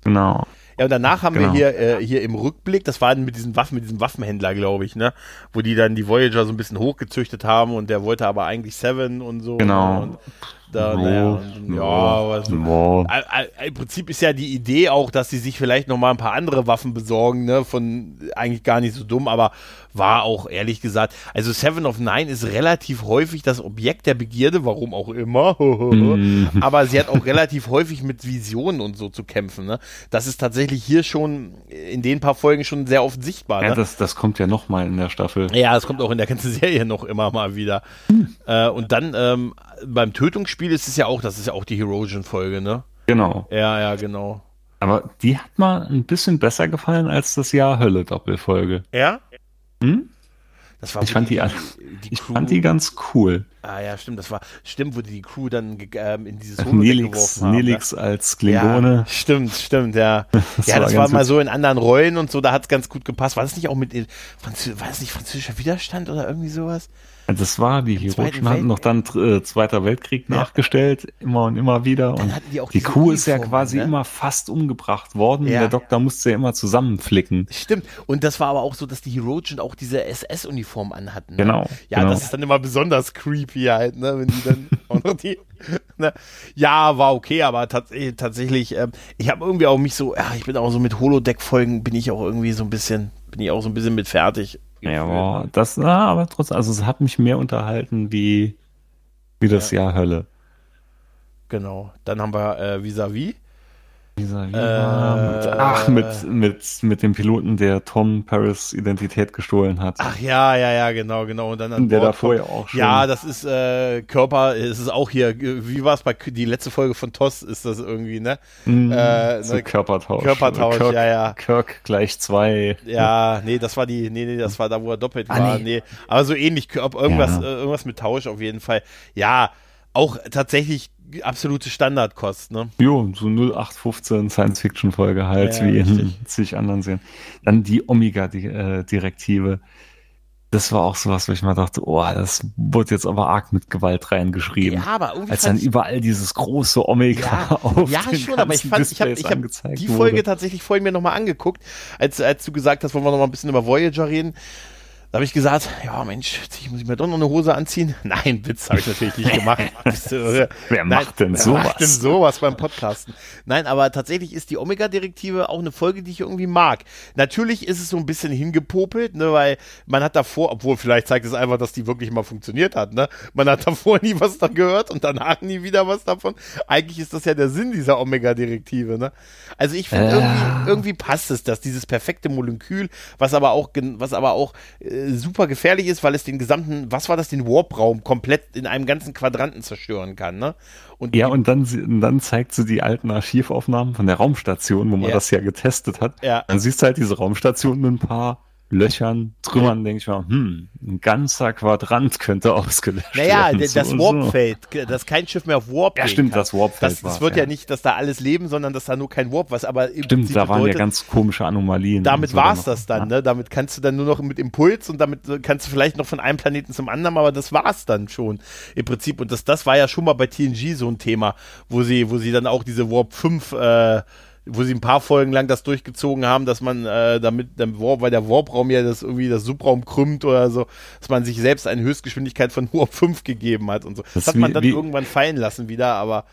Genau. Ja, und danach haben genau. wir hier, äh, hier im Rückblick, das war mit diesen Waffen, mit diesem Waffenhändler, glaube ich, ne? Wo die dann die Voyager so ein bisschen hochgezüchtet haben und der wollte aber eigentlich Seven und so. Genau. Und, da, no, naja, und, no, ja, was, no. Im Prinzip ist ja die Idee auch, dass sie sich vielleicht noch mal ein paar andere Waffen besorgen, ne, von eigentlich gar nicht so dumm, aber war auch ehrlich gesagt, also Seven of Nine ist relativ häufig das Objekt der Begierde, warum auch immer, mhm. aber sie hat auch relativ häufig mit Visionen und so zu kämpfen, ne. Das ist tatsächlich hier schon in den paar Folgen schon sehr oft sichtbar, Ja, ne? das, das kommt ja noch mal in der Staffel. Ja, das kommt auch in der ganzen Serie noch immer mal wieder. Mhm. Äh, und dann ähm, beim Tötungsspiel ist es ja auch, das ist ja auch die Herosion-Folge, ne? Genau. Ja, ja, genau. Aber die hat mal ein bisschen besser gefallen als das Jahr Hölle-Doppelfolge. Ja? Hm? Ich fand die, die, ich fand die ganz cool. Ah ja, stimmt, das war stimmt, wo die, die Crew dann ähm, in dieses Holodeck Nelix, geworfen haben. Nelix ja. als Klingone. Ja, stimmt, stimmt, ja. <laughs> das ja, war das war mal so in anderen Rollen und so, da hat es ganz gut gepasst. War das nicht auch mit Französ war das nicht französischer Widerstand oder irgendwie sowas? Das war, die Heroischen hatten noch dann äh, Zweiter Weltkrieg ja. nachgestellt, immer und immer wieder. Und die, die Kuh ist ja quasi ne? immer fast umgebracht worden. Ja. Der Doktor musste ja immer zusammenflicken. Stimmt. Und das war aber auch so, dass die Heroischen auch diese SS-Uniform anhatten. Ne? Genau. Ja, genau. das ist dann immer besonders creepy halt, ne, wenn die dann <laughs> auch noch die. Ne? Ja, war okay, aber tats äh, tatsächlich, äh, ich habe irgendwie auch mich so, ja, ich bin auch so mit Holodeck-Folgen, bin ich auch irgendwie so ein bisschen, bin ich auch so ein bisschen mit fertig. Ja, boah, das, ah, aber trotzdem, also es hat mich mehr unterhalten wie, wie das ja. Jahr Hölle. Genau. Dann haben wir äh, Vis-a-vis. Vis-a-vis äh, ach, mit, mit, mit dem Piloten, der Tom Paris Identität gestohlen hat. Ach ja, ja, ja, genau, genau. Und dann an der davor ja auch schon. Ja, das ist äh, Körper, es ist auch hier, wie war es bei die letzte Folge von TOS ist das irgendwie, ne? Mm, äh, so ne, Körpertausch. Körpertausch, Kirk, ja, ja. Kirk gleich zwei. Ja, nee, das war die, nee, nee, das war da, wo er doppelt ah, war. Nee. nee. Aber so ähnlich, irgendwas, ja. äh, irgendwas mit Tausch auf jeden Fall. Ja, auch tatsächlich absolute Standardkost, ne? Jo, so 0815 Science-Fiction-Folge halt, ja, wie richtig. in zig anderen Serien. Dann die Omega-Direktive. Das war auch sowas, wo ich mal dachte, oh, das wurde jetzt aber arg mit Gewalt reingeschrieben. Ja, aber irgendwie Als dann überall dieses große Omega ja, <laughs> auf Ja, schon, aber ich fand, ich habe ich hab die Folge wurde. tatsächlich vorhin mir nochmal angeguckt, als, als du gesagt hast, wollen wir nochmal ein bisschen über Voyager reden Da habe ich gesagt, ja Mensch, ich muss ich mir doch noch eine Hose anziehen. <laughs> Nein, Witz habe ich natürlich nicht gemacht. <laughs> wer Nein, macht denn sowas? Wer macht denn sowas beim Podcasten? Nein, aber tatsächlich ist die Omega-Direktive auch eine Folge, die ich irgendwie mag. Natürlich ist es so ein bisschen hingepopelt, ne, weil man hat davor, obwohl vielleicht zeigt es einfach, dass die wirklich mal funktioniert hat, ne? Man hat davor <laughs> nie was da gehört und danach nie wieder was davon. Eigentlich ist das ja der Sinn dieser Omega-Direktive, ne? Also ich finde äh. irgendwie, irgendwie passt es, dass dieses perfekte Molekül, was aber auch, was aber auch äh, super gefährlich ist, weil es den gesamten, was war das, den Warp-Raum komplett in einem ganzen Quadranten zerstören kann, ne? Und ja, und dann, dann zeigt sie die alten Archivaufnahmen von der Raumstation, wo man ja. das ja getestet hat. Ja. Dann siehst du halt diese Raumstation mit ein paar Löchern, Trümmern, denke ich mal, hm, ein ganzer Quadrant könnte <laughs> ausgelöscht naja, werden. Naja, das so, Warpfeld, so. dass kein Schiff mehr auf Warp Ja, stimmt, kann. das Warpfeld das, Das wird ja. ja. nicht, dass da alles leben, sondern dass da nur kein Warp was, aber im Stimmt, Prinzip da waren bedeutet, ja ganz komische Anomalien. Damit so war es das dann, ne? Damit kannst du dann nur noch mit Impuls und damit kannst du vielleicht noch von einem Planeten zum anderen, aber das war's dann schon im Prinzip. Und das, das war ja schon mal bei TNG so ein Thema, wo sie, wo sie dann auch diese Warp 5 äh, wo sie ein paar Folgen lang das durchgezogen haben, dass man äh, damit, der Warp, weil der Warp-Raum ja das irgendwie das Subraum krümmt oder so, dass man sich selbst eine Höchstgeschwindigkeit von Warp 5 gegeben hat und so. Das, das hat man dann wie, irgendwann fallen lassen wieder, aber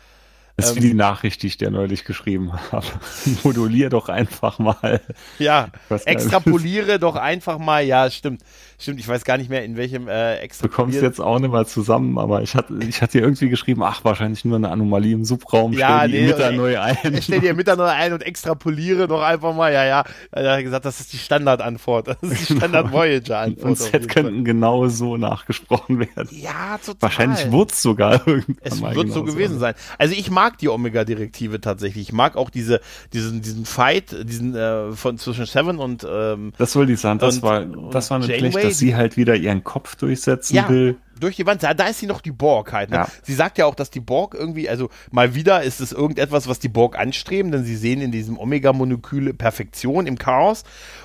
das ist ähm, wie die Nachricht, die ich dir neulich geschrieben habe. <laughs> Modulier doch einfach mal. Ja, extrapoliere doch einfach mal. Ja, stimmt. Stimmt, ich weiß gar nicht mehr, in welchem äh, extra. Du kommst jetzt auch nicht mal zusammen, aber ich hatte, ich hatte dir irgendwie geschrieben, ach, wahrscheinlich nur eine Anomalie im Subraum. Ja, stell nee, die Emitter neu ein. Stell die Emitter <laughs> neu ein und extrapoliere doch einfach mal. Ja, ja. Er hat gesagt, das ist die Standardantwort. Das ist die Standard Voyager-Antwort. und Z könnten genau so nachgesprochen werden. Ja, total. Wahrscheinlich wurde es sogar irgendwann. Es wird so gewesen sein. Also ich mag die Omega-Direktive tatsächlich. Ich mag auch diese, diesen, diesen Fight, diesen äh, von zwischen Seven und ähm, Das wollte ich sagen, das war, das war eine Pflicht dass sie halt wieder ihren Kopf durchsetzen ja, will. Durch die Wand, da, da ist sie noch die Borg halt. Ne? Ja. Sie sagt ja auch, dass die Borg irgendwie, also mal wieder ist es irgendetwas, was die Borg anstreben, denn sie sehen in diesem Omega-Molekül Perfektion im Chaos.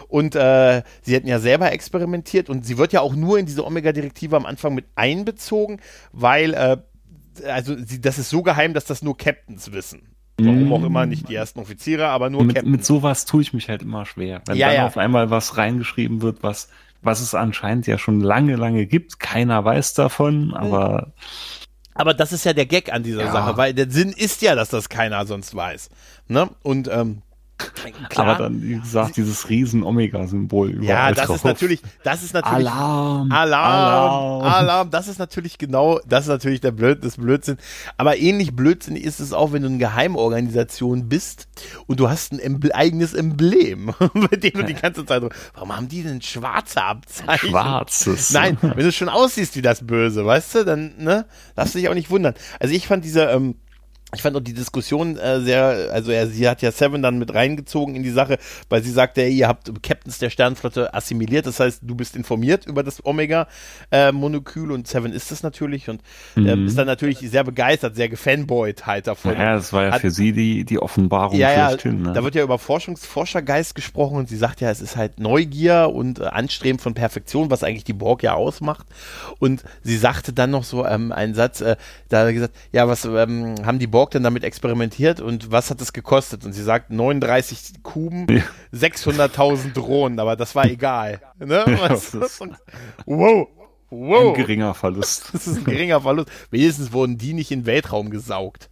Und äh, sie hätten ja selber experimentiert und sie wird ja auch nur in diese Omega-Direktive am Anfang mit einbezogen, weil, äh, also sie, das ist so geheim, dass das nur Captains wissen. Warum auch immer, nicht die ersten Offiziere, aber nur mit, Captains. Mit sowas tue ich mich halt immer schwer. Wenn ja, dann ja. auf einmal was reingeschrieben wird, was was es anscheinend ja schon lange, lange gibt. Keiner weiß davon, aber. Aber das ist ja der Gag an dieser ja. Sache, weil der Sinn ist ja, dass das keiner sonst weiß. Ne? Und ähm, Klar. Aber dann, wie gesagt, dieses riesen Omega-Symbol überall Ja, das drauf. ist natürlich, das ist natürlich Alarm, Alarm, Alarm, Alarm. Das ist natürlich genau, das ist natürlich der Blöd, das Blödsinn. Aber ähnlich Blödsinn ist es auch, wenn du eine Geheimorganisation bist und du hast ein Embl eigenes Emblem, <laughs> bei dem du die ganze Zeit, warum haben die denn schwarze Abzeichen? Schwarzes. Nein, wenn du schon aussiehst wie das Böse, weißt du, dann, ne, darfst du dich auch nicht wundern. Also ich fand diese, ähm, ich fand auch die Diskussion äh, sehr, also er, sie hat ja Seven dann mit reingezogen in die Sache, weil sie sagte, ey, ihr habt Captains der Sternenflotte assimiliert, das heißt, du bist informiert über das Omega-Molekül äh, und Seven ist es natürlich und äh, mhm. ist dann natürlich sehr begeistert, sehr gefanboyt halt davon. Ja, das war ja hat, für sie die, die Offenbarung ja, ja, ne? Da wird ja über Forschungsforschergeist gesprochen und sie sagt ja, es ist halt Neugier und äh, Anstreben von Perfektion, was eigentlich die Borg ja ausmacht und sie sagte dann noch so ähm, einen Satz, äh, da hat er gesagt, ja, was ähm, haben die Borg Borg denn damit experimentiert und was hat es gekostet? Und sie sagt 39 Kuben, ja. 600.000 Drohnen, aber das war egal. Ne? Ja, wow. Wow. Ein geringer Verlust. <laughs> Das ist ein geringer Verlust. Wenigstens wurden die nicht in den Weltraum gesaugt.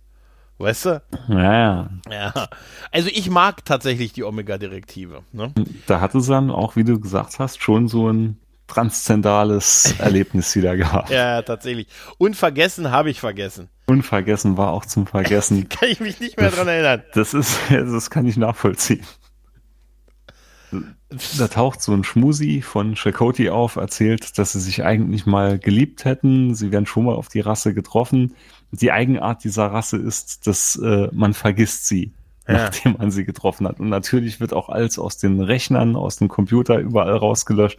Weißt du? Ja, ja. Also ich mag tatsächlich die Omega-Direktive. Ne? Da hatte sie dann auch, wie du gesagt hast, schon so ein transzendales Erlebnis wieder gehabt. Ja, tatsächlich. Unvergessen habe ich vergessen. Unvergessen war auch zum Vergessen. <laughs> kann ich mich nicht mehr das, dran erinnern. Das ist, das kann ich nachvollziehen. Da taucht so ein Schmusi von Chakoti auf, erzählt, dass sie sich eigentlich mal geliebt hätten. Sie wären schon mal auf die Rasse getroffen. Die Eigenart dieser Rasse ist, dass äh, man vergisst sie ja. nachdem man sie getroffen hat. Und natürlich wird auch alles aus den Rechnern, aus dem Computer überall rausgelöscht,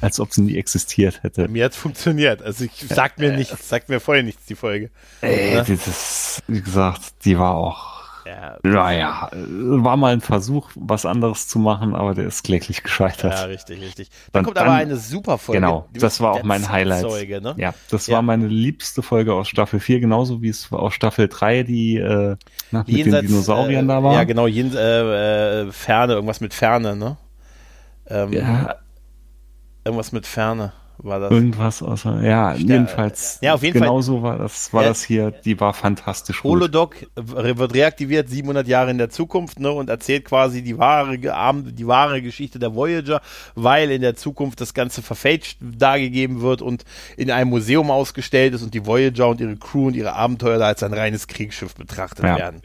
als ob sie nie existiert hätte. Mir hat funktioniert. Also ich sag mir nichts, sagt mir vorher nichts, die Folge. Ey, dieses, wie gesagt, die war auch ja, naja, war mal ein Versuch, was anderes zu machen, aber der ist kläglich gescheitert. Ja, richtig, richtig. Dann, dann kommt aber eine super Folge. Genau, das war auch mein Highlight. Ne? Ja, das ja. war meine liebste Folge aus Staffel 4, genauso wie es aus Staffel 3 die äh, na, mit Jenseits, den Dinosauriern äh, da war. Ja, genau, jen, äh, äh, Ferne, irgendwas mit Ferne, ne? Ähm, ja, Irgendwas mit Ferne war das. Irgendwas außer, ja, Ster jedenfalls. Ja, auf jeden genauso Fall. war das, war ja. das hier, die war fantastisch. Holodoc wird reaktiviert 700 Jahre in der Zukunft, ne, und erzählt quasi die wahre, die wahre Geschichte der Voyager, weil in der Zukunft das Ganze verfälscht dargegeben wird und in einem Museum ausgestellt ist und die Voyager und ihre Crew und ihre Abenteuer da als ein reines Kriegsschiff betrachtet ja. werden.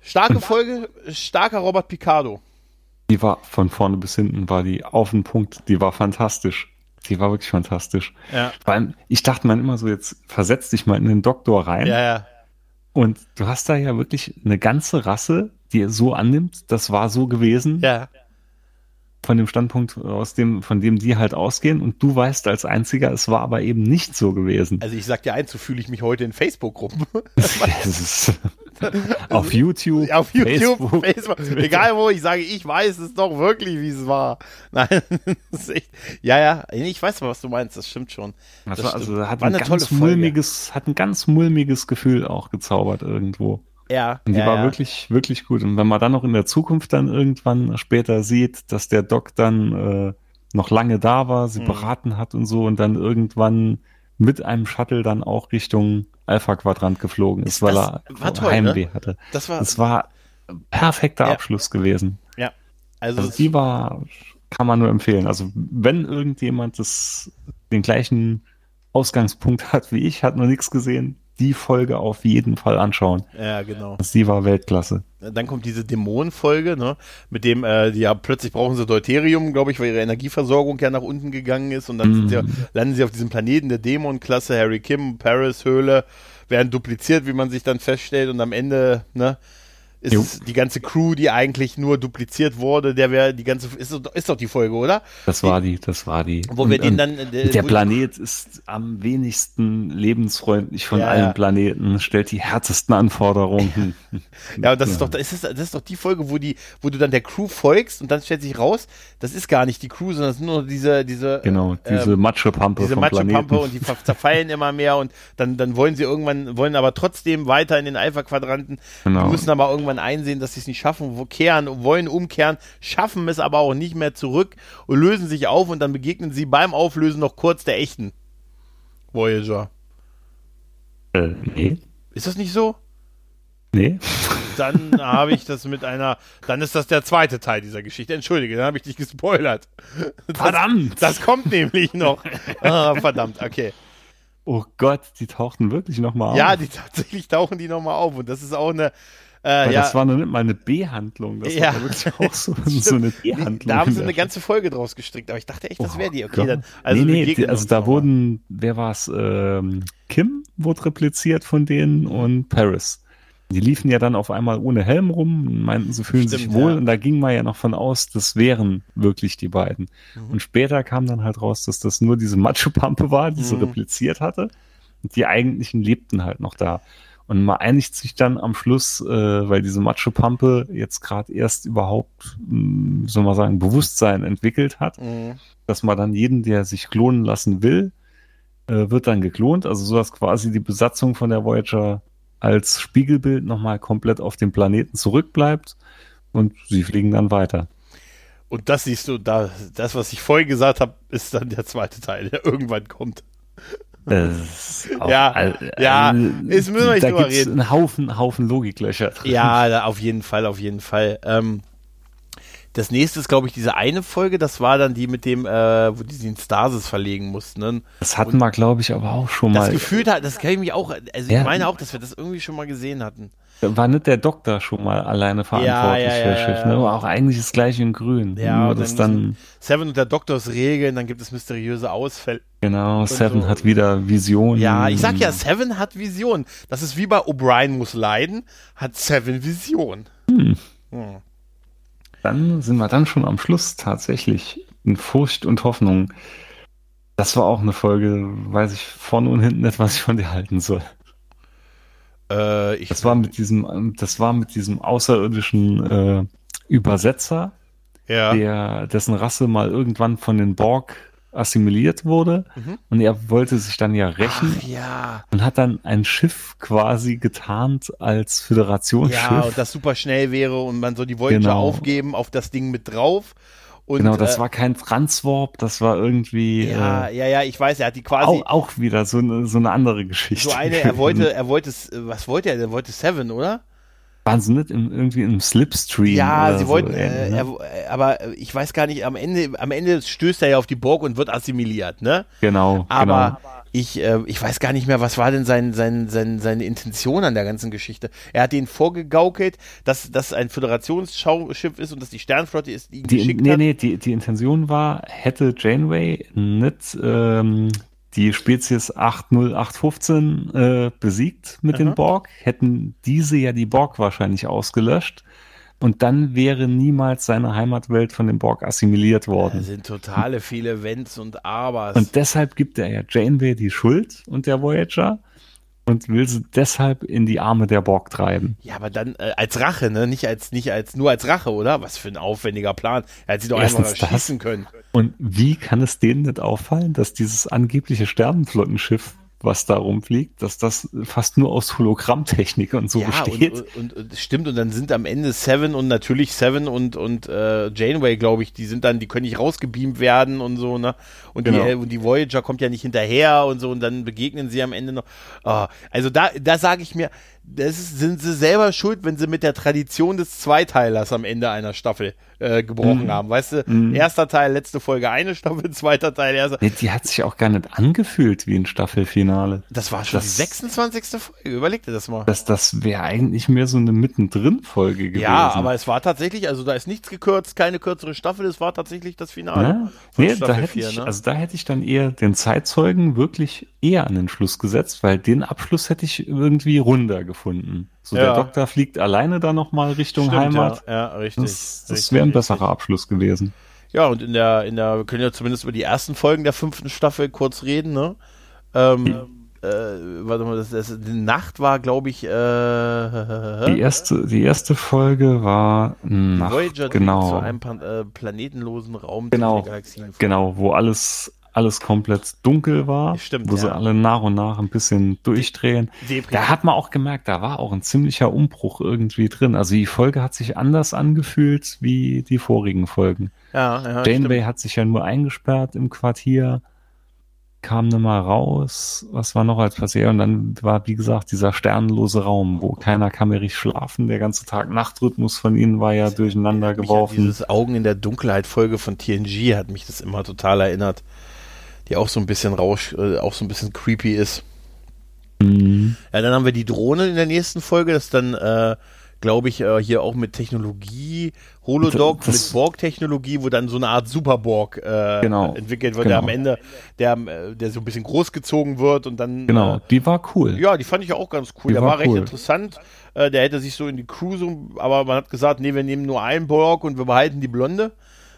Starke Folge, starker Robert Picardo. Die war von vorne bis hinten, war die auf den Punkt, die war fantastisch. Die war wirklich fantastisch. Ja. Vor allem, ich dachte man immer so, jetzt versetz dich mal in den Doktor rein. Ja, ja. Und du hast da ja wirklich eine ganze Rasse, die so annimmt, das war so gewesen. Ja. Von dem Standpunkt, aus dem, von dem die halt ausgehen. Und du weißt als einziger, es war aber eben nicht so gewesen. Also ich sag dir eins, so fühle ich mich heute in Facebook-Gruppen. <laughs> <laughs> <laughs> auf YouTube, auf YouTube, Facebook. Facebook. egal wo, ich sage, ich weiß es doch wirklich, wie es war. <laughs> Nein, echt, ja, ja, ich weiß was du meinst, das stimmt schon. Das, das war, also hat war ein ganz mulmiges, hat ein ganz mulmiges Gefühl auch gezaubert irgendwo. Ja. Und die ja, war ja. wirklich, wirklich gut. Und wenn man dann noch in der Zukunft dann irgendwann später sieht, dass der Doc dann äh, noch lange da war, sie mhm. beraten hat und so und dann irgendwann mit einem Shuttle dann auch Richtung Alpha-Quadrant geflogen ist, weil er toll, Heimweh ne? hatte. Das war, das war perfekter Ja. Abschluss gewesen. ja. Also, Also die war, kann man nur empfehlen. Also wenn irgendjemand das, den gleichen Ausgangspunkt <laughs> hat wie ich, hat noch nichts gesehen, die Folge auf jeden Fall anschauen. ja, genau. Die war Weltklasse. Dann kommt diese Dämonenfolge, ne, mit dem, äh, die ja plötzlich brauchen sie Deuterium, glaube ich, weil ihre Energieversorgung ja nach unten gegangen ist und dann Mhm. sind sie, landen sie auf diesem Planeten der Dämonenklasse, Harry Kim, Paris, Höhle, werden dupliziert, wie man sich dann feststellt und am Ende, ne, ist Jo. die ganze Crew, die eigentlich nur dupliziert wurde, der wäre die ganze, ist, doch- ist doch die Folge, oder? Das war die, das war die. Wo wir Und, den ähm, dann, äh, Der Planet ist am wenigsten lebensfreundlich von Ja, allen ja. Planeten, stellt die härtesten Anforderungen. <laughs> Ja, <laughs> und das ist doch, ist das, das ist doch die Folge, wo die, wo du dann der Crew folgst und dann stellt sich raus, das ist gar nicht die Crew, sondern es sind nur diese, diese, Genau, diese ähm, Matschepampe diese Matschepampe und die zerfallen immer mehr und dann, dann wollen sie irgendwann, wollen aber trotzdem weiter in den Alpha-Quadranten, Genau. die müssen aber irgendwann einsehen, dass sie es nicht schaffen, wo kehren, wollen umkehren, schaffen es aber auch nicht mehr zurück und lösen sich auf und dann begegnen sie beim Auflösen noch kurz der echten Voyager. Äh, nee. Ist das nicht so? Nee. <laughs> Dann habe ich das mit einer, dann ist das der zweite Teil dieser Geschichte. Entschuldige, dann habe ich dich gespoilert. Das, Verdammt! Das kommt nämlich noch. <laughs> Ah, verdammt, okay. Oh Gott, die tauchten wirklich nochmal Ja, auf. die tatsächlich tauchen die nochmal auf und das ist auch eine, äh, ja, Das war noch nicht mal eine B-Handlung. Das Ja. war wirklich auch so, so <laughs> eine B-Handlung. da haben sie eine ganze Folge draus gestrickt, aber ich dachte echt, das wäre die. Okay, Gott. dann, also nee, nee, die, also da wurden, wer war es? Ähm, Kim wurde repliziert von denen und Paris. Die liefen ja dann auf einmal ohne Helm rum, und meinten, sie fühlen sich Stimmt, wohl ja. und da ging man ja noch von aus, das wären wirklich die beiden. Mhm. Und später kam dann halt raus, dass das nur diese Matschepampe war, die sie Mhm. repliziert hatte und die eigentlichen lebten halt noch da. Und man einigt sich dann am Schluss, äh, weil diese Matschepampe jetzt gerade erst überhaupt, mh, soll man sagen, Bewusstsein entwickelt hat, Mhm. dass man dann jeden, der sich klonen lassen will, äh, wird dann geklont. Also so dass quasi die Besatzung von der Voyager als Spiegelbild nochmal komplett auf dem Planeten zurückbleibt und sie fliegen dann weiter. Und das siehst du, da, das, was ich vorhin gesagt habe, ist dann der zweite Teil, der irgendwann kommt. Das ist auch- Ja, äh, ja, jetzt müssen wir nicht da drüber gibt's reden. einen Haufen, Haufen Logiklöcher drin. Ja, auf jeden Fall, auf jeden Fall. Ähm, das nächste ist, glaube ich, diese eine Folge, das war dann die mit dem, äh, wo die in Stasis verlegen mussten. Ne? Das hatten wir, glaube ich, aber auch schon Das mal. Gefühl hat, das kann ich mich auch, also Ja. ich meine auch, dass wir das irgendwie schon mal gesehen hatten. War nicht der Doktor schon mal alleine verantwortlich ja, ja, für ja, Schiff, ja. ne? Aber auch eigentlich das gleiche in Grün. Ja, Nur das dann Seven und der Doktors Regeln, dann gibt es mysteriöse Ausfälle. genau, Seven so- hat wieder Visionen. Ja, ich sag ja, Seven hat Vision. Das ist wie bei O'Brien muss leiden, hat Seven Vision. Hm. Dann sind wir dann schon am Schluss tatsächlich in Furcht und Hoffnung. Das war auch eine Folge, weiß ich vorne und hinten nicht, was ich von dir halten soll. Äh, ich, Das war mit diesem, das war mit diesem außerirdischen äh, Übersetzer, ja. der, dessen Rasse mal irgendwann von den Borg assimiliert wurde. Mhm. Und er wollte sich dann ja rächen Ach, ja. und hat dann ein Schiff quasi getarnt als Föderationsschiff. Ja, und das super schnell wäre und man soll die Voyager Genau. aufgeben auf das Ding mit drauf Und, genau, das äh, war kein Transwarp, das war irgendwie. Ja, äh, ja, ja, ich weiß, er hat die quasi. Auch, auch wieder so eine, so eine andere Geschichte. So eine, er wollte, er wollte, was wollte er? Er wollte Seven, oder? Waren sie nicht im, irgendwie im Slipstream? Ja, sie wollten, so, äh, ne? er, aber ich weiß gar nicht, am Ende, am Ende stößt er ja auf die Burg und wird assimiliert, ne? Genau. Aber genau. Ich, äh, ich weiß gar nicht mehr, was war denn sein, sein, sein, seine Intention an der ganzen Geschichte. Er hat denen vorgegaukelt, dass das ein Föderationsschiff ist und dass die Sternflotte ist, die ihn die, geschickt nee, hat. Nee, die, die Intention war, hätte Janeway nicht ähm, die Spezies 80815 äh, besiegt mit Aha. den Borg, hätten diese ja die Borg wahrscheinlich ausgelöscht. Und dann wäre niemals seine Heimatwelt von den Borg assimiliert worden. Da sind totale viele Wenns und Abers. Und deshalb gibt er ja Janeway die Schuld und der Voyager und will sie deshalb in die Arme der Borg treiben. Ja, aber dann äh, als Rache, ne? Nicht als nicht als nur als Rache, oder? Was für ein aufwendiger Plan. Er hätte sie doch Erstens einfach schießen können. Und wie kann es denen nicht auffallen, dass dieses angebliche Sternenflottenschiff was da rumfliegt, dass das fast nur aus Hologrammtechnik und so ja, besteht. Und, und, und, stimmt, und dann sind am Ende Seven und natürlich Seven und, und äh, Janeway, glaube ich, die sind dann, die können nicht rausgebeamt werden und so, ne? Und, genau. die, und die Voyager kommt ja nicht hinterher und so, und dann begegnen sie am Ende noch. Oh, also da, da sage ich mir, das sind sie selber schuld, wenn sie mit der Tradition des Zweiteilers am Ende einer Staffel äh, gebrochen mm. haben. Weißt du, mm. erster Teil, letzte Folge eine Staffel, <laughs> zweiter Teil, erster. Nee, die hat sich auch gar nicht angefühlt wie ein Staffelfinale. Das war schon das, die 26. Folge, überleg dir das mal. Das, das wäre eigentlich mehr so eine Mittendrin-Folge gewesen. Ja, aber es war tatsächlich, also da ist nichts gekürzt, keine kürzere Staffel, es war tatsächlich das Finale. Ja? Nee, da hätte 4, ich, ne? also da hätte ich dann eher den Zeitzeugen wirklich eher an den Schluss gesetzt, weil den Abschluss hätte ich irgendwie runder gefunden. So, ja. der Doktor fliegt alleine da nochmal Richtung Stimmt, Heimat. Ja, ja richtig. Das, das wäre ein besserer Abschluss gewesen. Ja, und in der, in der, wir können ja zumindest über die ersten Folgen der fünften Staffel kurz reden, ne? Ähm, äh, warte mal, das, das, die Nacht war, glaube ich, äh, <laughs> die erste, die erste Folge war Nacht, Voyager genau. zu einem äh, planetenlosen Raum genau, genau, wo alles alles komplett dunkel war, Stimmt, wo ja. sie alle nach und nach ein bisschen durchdrehen. Depri. Da hat man auch gemerkt, da war auch ein ziemlicher Umbruch irgendwie drin. Also die Folge hat sich anders angefühlt wie die vorigen Folgen. Ja, ja, Janeway hat sich ja nur eingesperrt im Quartier, kam nicht mal raus. Was war noch als passiert? Und dann war, wie gesagt, dieser sternlose Raum, wo keiner kann mehr richtig schlafen. Der ganze Tag-Nacht-Rhythmus von ihnen war ja durcheinander geworfen. Dieses Augen in der Dunkelheit-Folge von TNG hat mich das immer total erinnert die auch so ein bisschen rausch, äh, auch so ein bisschen creepy ist. Mhm. Ja, dann haben wir die Drohne in der nächsten Folge, das ist dann, äh, glaube ich, äh, hier auch mit Technologie, Holodog, das, mit Borg-Technologie, wo dann so eine Art Superborg äh, genau, entwickelt wird, genau. der am Ende, der, äh, der so ein bisschen großgezogen wird und dann. Genau, äh, die war cool. Ja, die fand ich auch ganz cool. Die der war, war recht interessant. Äh, der hätte sich so in die Crew so, aber man hat gesagt, nee, wir nehmen nur einen Borg und wir behalten die Blonde.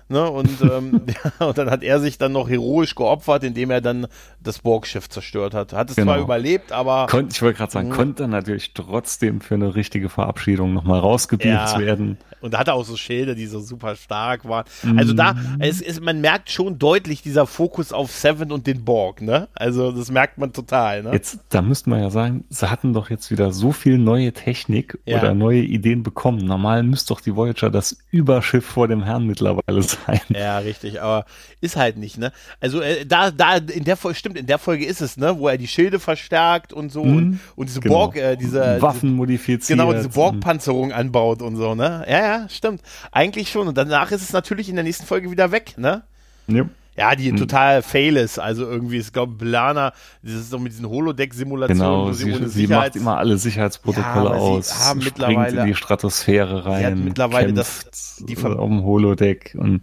Ne? Und, ähm, <laughs> ja, und dann hat er sich dann noch heroisch geopfert, indem er dann das Borgschiff zerstört hat. Hat es genau. zwar überlebt, aber. Kon ich wollte gerade sagen, mhm. konnte natürlich trotzdem für eine richtige Verabschiedung nochmal rausgebiegt ja. werden. Und da hat er auch so Schilde, die so super stark waren. Also da, mhm. es ist, man merkt schon deutlich dieser Fokus auf Seven und den Borg, ne? Also das merkt man total, ne? Jetzt, da müsste man ja sagen, sie hatten doch jetzt wieder so viel neue Technik ja. oder neue Ideen bekommen. Normal müsste doch die Voyager das Überschiff vor dem Herrn mittlerweile sein. Ja, richtig, aber ist halt nicht, ne? Also äh, da, da, in der Folge, stimmt, in der Folge ist es, ne? Wo er die Schilde verstärkt und so mhm. und, und diese genau. Borg, äh, diese Waffen modifiziert. Genau, diese Borg-Panzerung anbaut und so, ne? Ja, ja, stimmt. Eigentlich schon. Und danach ist es natürlich in der nächsten Folge wieder weg, ne? Ja. Ja, die hm. total fail ist. Also irgendwie, ich glaube, Belana, das ist doch mit diesen Holodeck-Simulationen. Genau, sie, sie, sie macht immer alle Sicherheitsprotokolle ja, aus, sie haben mittlerweile, in die Stratosphäre rein, sie hat mittlerweile das, die Ver dem Holodeck und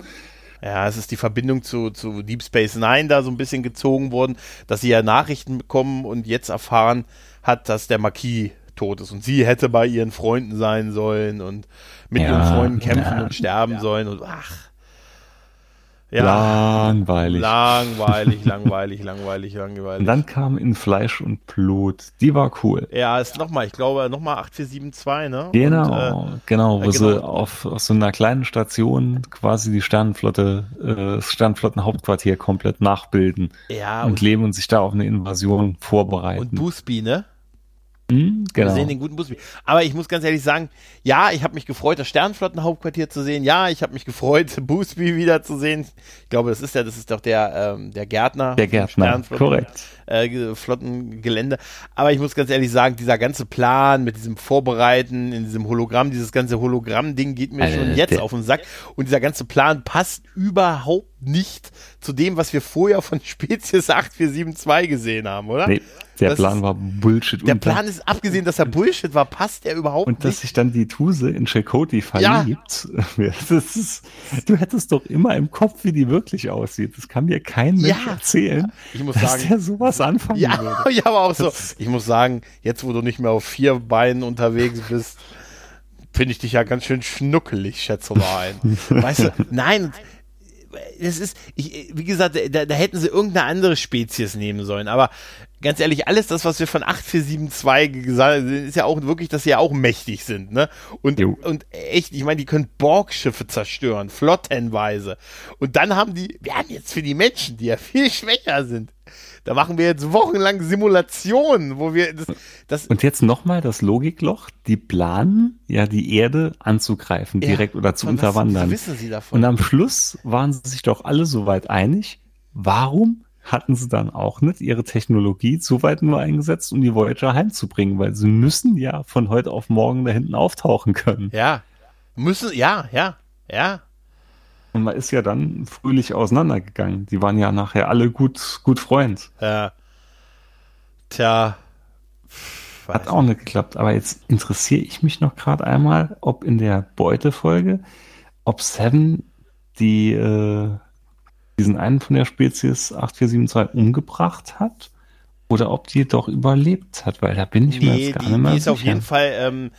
ja, es ist die Verbindung zu, zu Deep Space Nine da so ein bisschen gezogen worden, dass sie ja Nachrichten bekommen und jetzt erfahren hat, dass der Marquis tot ist und sie hätte bei ihren Freunden sein sollen und mit ja, ihren Freunden kämpfen ja, und sterben ja. sollen und ach ja, langweilig. Langweilig, <laughs> langweilig, langweilig, langweilig. Und dann kam in Fleisch und Blut. Die war cool. Ja, ist nochmal, ich glaube, nochmal 8472, ne? Genau, und, äh, genau, wo äh, genau. sie auf, auf so einer kleinen Station quasi die Sternenflotte, äh, das Sternenflottenhauptquartier komplett nachbilden. Ja. Und, und leben und sich da auf eine Invasion vorbereiten. Und Boosby, ne? Mhm, genau. Wir sehen den guten Busby. Aber ich muss ganz ehrlich sagen, ja, ich habe mich gefreut, das Sternflottenhauptquartier zu sehen. Ja, ich habe mich gefreut, <laughs> Busby wiederzusehen. Ich glaube, das ist ja, das ist doch der, ähm, der Gärtner. Der Gärtner, korrekt. Äh, Flottengelände. Aber ich muss ganz ehrlich sagen, dieser ganze Plan mit diesem Vorbereiten in diesem Hologramm, dieses ganze Hologramm-Ding geht mir äh, schon jetzt auf den Sack. Und dieser ganze Plan passt überhaupt nicht zu dem, was wir vorher von <laughs> Spezies 8472 gesehen haben, oder? Nee, der das Plan ist, war Bullshit. Der Plan ist, abgesehen, dass er Bullshit war, passt der überhaupt und nicht. Und dass sich dann die Tuse in Chakoti verliebt. <laughs> Ja. Ist, du hättest doch immer im Kopf, wie die wirklich aussieht. Das kann mir kein Mensch ja. erzählen, ich muss dass sagen, der sowas anfangen ja, würde. <laughs> Ja, aber auch so. Ich muss sagen, jetzt, wo du nicht mehr auf vier Beinen unterwegs bist, finde ich dich ja ganz schön schnuckelig, schätze mal ein. weißt du, nein, es ist, ich, wie gesagt, da, da hätten sie irgendeine andere Spezies nehmen sollen, aber ganz ehrlich, alles das, was wir von 8472 gesagt haben, ist ja auch wirklich, dass sie ja auch mächtig sind, ne? Und, und echt, ich meine, die können Borgschiffe zerstören, flottenweise. Und dann haben die, wir haben jetzt für die Menschen, die ja viel schwächer sind, da machen wir jetzt wochenlang Simulationen, wo wir das. das und jetzt nochmal das Logikloch. Die planen ja die Erde anzugreifen, ja, direkt oder zu unterwandern. Was wissen sie davon? Und am Schluss waren sie sich doch alle soweit einig. Warum hatten sie dann auch nicht ihre Technologie so weit nur eingesetzt, um die Voyager heimzubringen? Weil sie müssen ja von heute auf morgen da hinten auftauchen können. Ja. Müssen, ja, ja, ja. Und man ist ja dann fröhlich auseinandergegangen. Die waren ja nachher alle gut, gut Freund. Ja. Tja. Hat auch nicht geklappt. Aber jetzt interessiere ich mich noch gerade einmal, ob in der Beutefolge, ob Seven die, äh, diesen einen von der Spezies 8472 umgebracht hat oder ob die doch überlebt hat, weil da bin ich nee, mir jetzt gar die, nicht mehr die ist sicher. auf jeden Fall ähm, äh,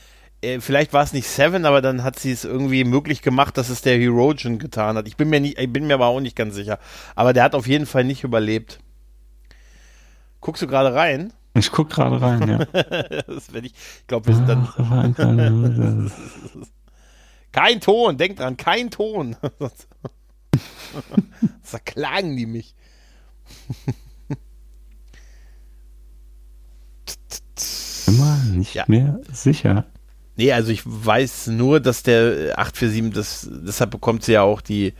vielleicht war es nicht Seven, aber dann hat sie es irgendwie möglich gemacht, dass es der Herogen getan hat. Ich bin mir nicht, ich bin mir aber auch nicht ganz sicher. Aber der hat auf jeden Fall nicht überlebt. Guckst du gerade rein? Ich guck gerade rein, ja. <laughs> das ich, ich glaube, wir sind dann. <laughs> kein Ton, denk dran, kein Ton. <laughs> Zerklagen die mich. Immer nicht ja. mehr sicher. Nee, also ich weiß nur, dass der 847, das, deshalb bekommt sie ja auch die,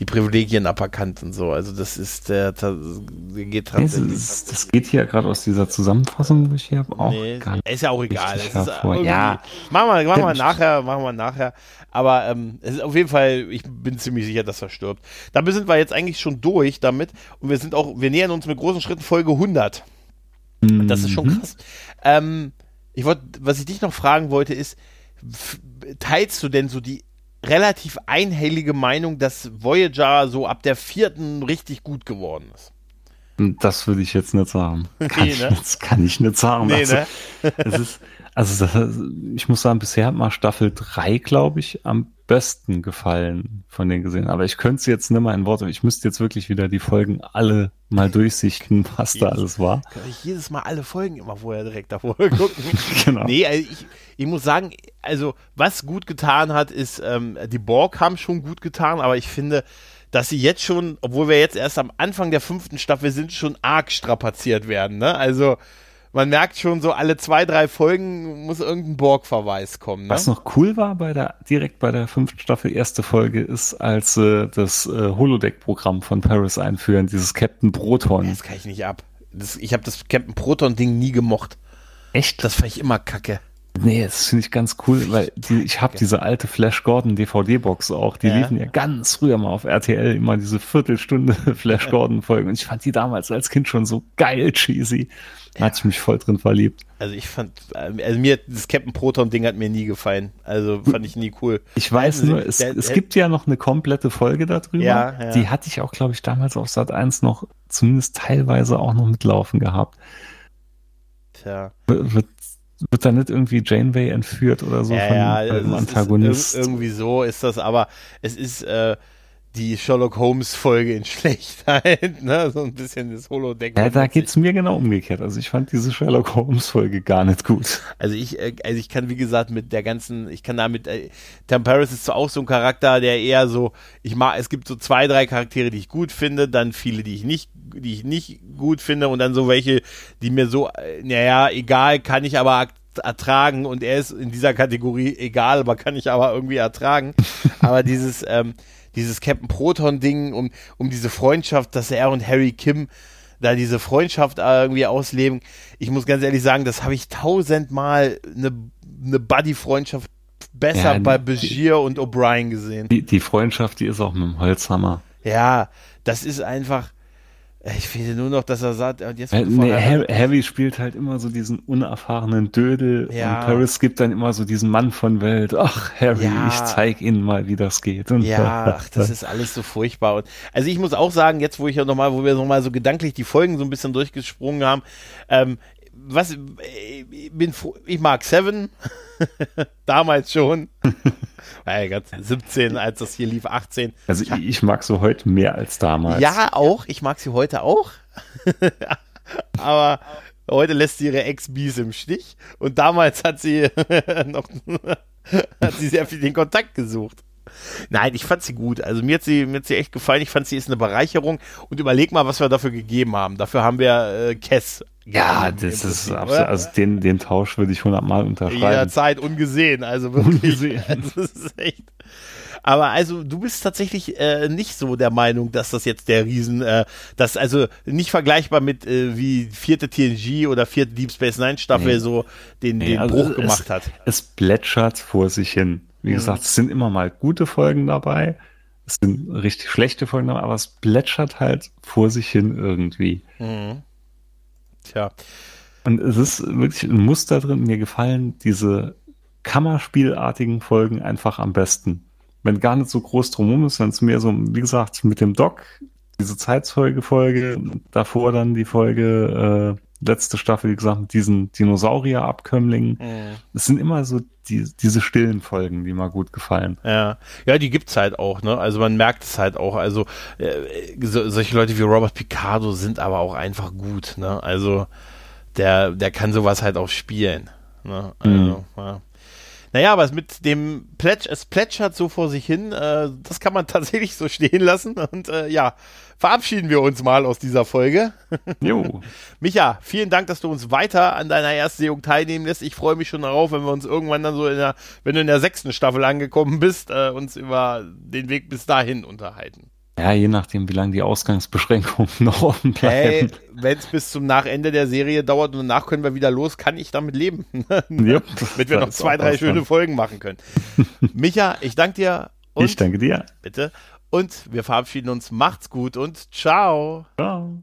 die Privilegien aberkannt und so. Also das ist der, der geht tatsächlich. Nee, das, das, geht hier gerade aus dieser Zusammenfassung, die ich hier habe, auch nee, gar nicht. Ist ja auch egal. ja. Machen wir, machen wir nachher, machen wir nachher. Aber ähm, es ist auf jeden Fall, ich bin ziemlich sicher, dass er stirbt. Damit sind wir jetzt eigentlich schon durch damit und wir sind auch, wir nähern uns mit großen Schritten Folge 100. Mhm. Das ist schon mhm. krass. Ähm, ich wollte, was ich dich noch fragen wollte, ist, teilst du denn so die relativ einhellige Meinung, dass Voyager so ab der vierten richtig gut geworden ist? Das würde ich jetzt nicht sagen. <laughs> Kann, nee, ich, ne? jetzt, kann ich nicht sagen. Nee, also, ne? es ist, also das, ich muss sagen, bisher hat mal Staffel 3, glaube ich, am besten gefallen von den gesehen. Aber ich könnte es jetzt nicht mal in Worte. Ich müsste jetzt wirklich wieder die Folgen alle mal durchsichten, was jedes, da alles war. Kann ich jedes Mal alle Folgen immer vorher direkt davor <laughs> gucken. genau. Nee, also ich, ich muss sagen, also was gut getan hat, ist, ähm, die Borg haben schon gut getan, aber ich finde, dass sie jetzt schon, obwohl wir jetzt erst am Anfang der fünften Staffel sind, schon arg strapaziert werden. Ne? Also man merkt schon so, alle zwei, drei Folgen muss irgendein Borg-Verweis kommen. Ne? Was noch cool war bei der, direkt bei der fünften Staffel, erste Folge, ist, als äh, das äh, Holodeck-Programm von Paris einführen, dieses Captain Proton. Das kann ich nicht ab. Das, ich habe das Captain Proton-Ding nie gemocht. Echt? Das fand ich immer kacke. Nee, das finde ich ganz cool, weil die, ich habe diese alte Flash Gordon DVD-Box auch. Die ja. liefen ja ganz früher mal auf RTL immer diese Viertelstunde <laughs> Flash Gordon-Folgen. Und ich fand die damals als Kind schon so geil cheesy. Da ja. hatte ich mich voll drin verliebt. Also ich fand, also mir, das Captain Proton-Ding hat mir nie gefallen. Also fand ich nie cool. Ich weiß nur, es, der, es gibt ja noch eine komplette Folge darüber. Ja, ja. Die hatte ich auch, glaube ich, damals auf Sat 1 noch zumindest teilweise auch noch mitlaufen gehabt. Tja. Wird wird da nicht irgendwie Janeway entführt oder so ja, von ja, einem Antagonist? Ist, irgendwie so ist das, aber es ist, äh, die Sherlock Holmes Folge in <laughs> Schlechtheit, ne? so ein bisschen das Holodeck. Ja, da geht's mir genau umgekehrt. Also ich fand diese Sherlock Holmes Folge gar nicht gut. Also ich, äh, also ich kann wie gesagt mit der ganzen, ich kann damit, äh, Tom Paris ist so auch so ein Charakter, der eher so, ich mag, es gibt so zwei, drei Charaktere, die ich gut finde, dann viele, die ich nicht, die ich nicht gut finde und dann so welche, die mir so, naja, egal, kann ich aber ertragen und er ist in dieser Kategorie egal, aber kann ich aber irgendwie ertragen. <laughs> aber dieses, ähm, dieses Captain Proton-Ding, um, um diese Freundschaft, dass er und Harry Kim da diese Freundschaft irgendwie ausleben. Ich muss ganz ehrlich sagen, das habe ich tausendmal eine, eine Buddy-Freundschaft besser ja, bei Begier und O'Brien gesehen. Die, die Freundschaft, die ist auch mit dem Holzhammer. Ja, das ist einfach, ich finde nur noch, dass er sagt, und jetzt äh, nee, Harry, Harry, spielt halt immer so diesen unerfahrenen Dödel ja. und Paris gibt dann immer so diesen Mann von Welt. Ach, Harry, ja. ich zeig Ihnen mal, wie das geht. Und ja, ach, das ist alles so furchtbar. Und, also ich muss auch sagen, jetzt wo ich ja nochmal, wo wir nochmal so gedanklich die Folgen so ein bisschen durchgesprungen haben, ähm, was, ich bin, ich mag Seven, <laughs> damals schon. Ey, ganz 17, als das hier lief, 18. Also ich, ich mag sie heute mehr als damals. Ja, auch. Ich mag sie heute auch. <laughs> Aber heute lässt sie ihre Ex-Bees im Stich. Und damals hat sie <laughs> noch hat sie sehr viel den Kontakt gesucht. Nein, ich fand sie gut. Also mir hat sie, mir hat sie echt gefallen. Ich fand sie ist eine Bereicherung. Und überleg mal, was wir dafür gegeben haben. Dafür haben wir äh, Kess. Ja, das ist absolut, also den, den Tausch würde ich hundertmal unterschreiben. Jederzeit ungesehen, also wirklich. Ungesehen. Also <laughs> das ist echt. Aber also du bist tatsächlich äh, nicht so der Meinung, dass das jetzt der Riesen, äh, das also nicht vergleichbar mit äh, wie vierte TNG oder vierte Deep Space Nine Staffel nee. so den, nee, den also Bruch gemacht hat. Es plätschert vor sich hin. Wie mhm. gesagt, es sind immer mal gute Folgen dabei. Es sind richtig schlechte Folgen dabei, aber es plätschert halt vor sich hin irgendwie. Mhm. Tja. Und es ist wirklich ein Muster drin. Mir gefallen diese Kammerspielartigen Folgen einfach am besten. Wenn gar nicht so groß drumherum ist, wenn es mehr so, wie gesagt, mit dem Doc, diese Zeitzeuge-Folge, davor dann die Folge, äh, letzte Staffel, wie gesagt, mit diesen Dinosaurier-Abkömmlingen. Es sind immer so die, diese stillen Folgen, die mir gut gefallen. Ja, ja, die gibt's halt auch, ne? Also man merkt es halt auch. Also äh, so, solche Leute wie Robert Picardo sind aber auch einfach gut, ne? Also der, der kann sowas halt auch spielen. Ne? Also, mhm. ja. Naja, aber mit dem Plätsch, es plätschert so vor sich hin, äh, das kann man <laughs> tatsächlich so stehen lassen. Und äh, ja, verabschieden wir uns mal aus dieser Folge. <laughs> Jo. Micha, vielen Dank, dass du uns weiter an deiner Erstsehung teilnehmen lässt. Ich freue mich schon darauf, wenn wir uns irgendwann dann so in der, wenn du in der sechsten Staffel angekommen bist, äh, uns über den Weg bis dahin unterhalten. Ja, je nachdem, wie lange die Ausgangsbeschränkungen <laughs> noch offen bleiben. Hey, wenn es bis zum Nachende der Serie dauert und danach können wir wieder los, kann ich damit leben. <laughs> yep, Damit wir noch zwei, drei schöne Folgen machen können. <laughs> Micha, ich danke dir. ich danke dir. Bitte. Und wir verabschieden uns. Macht's gut und ciao. Ciao.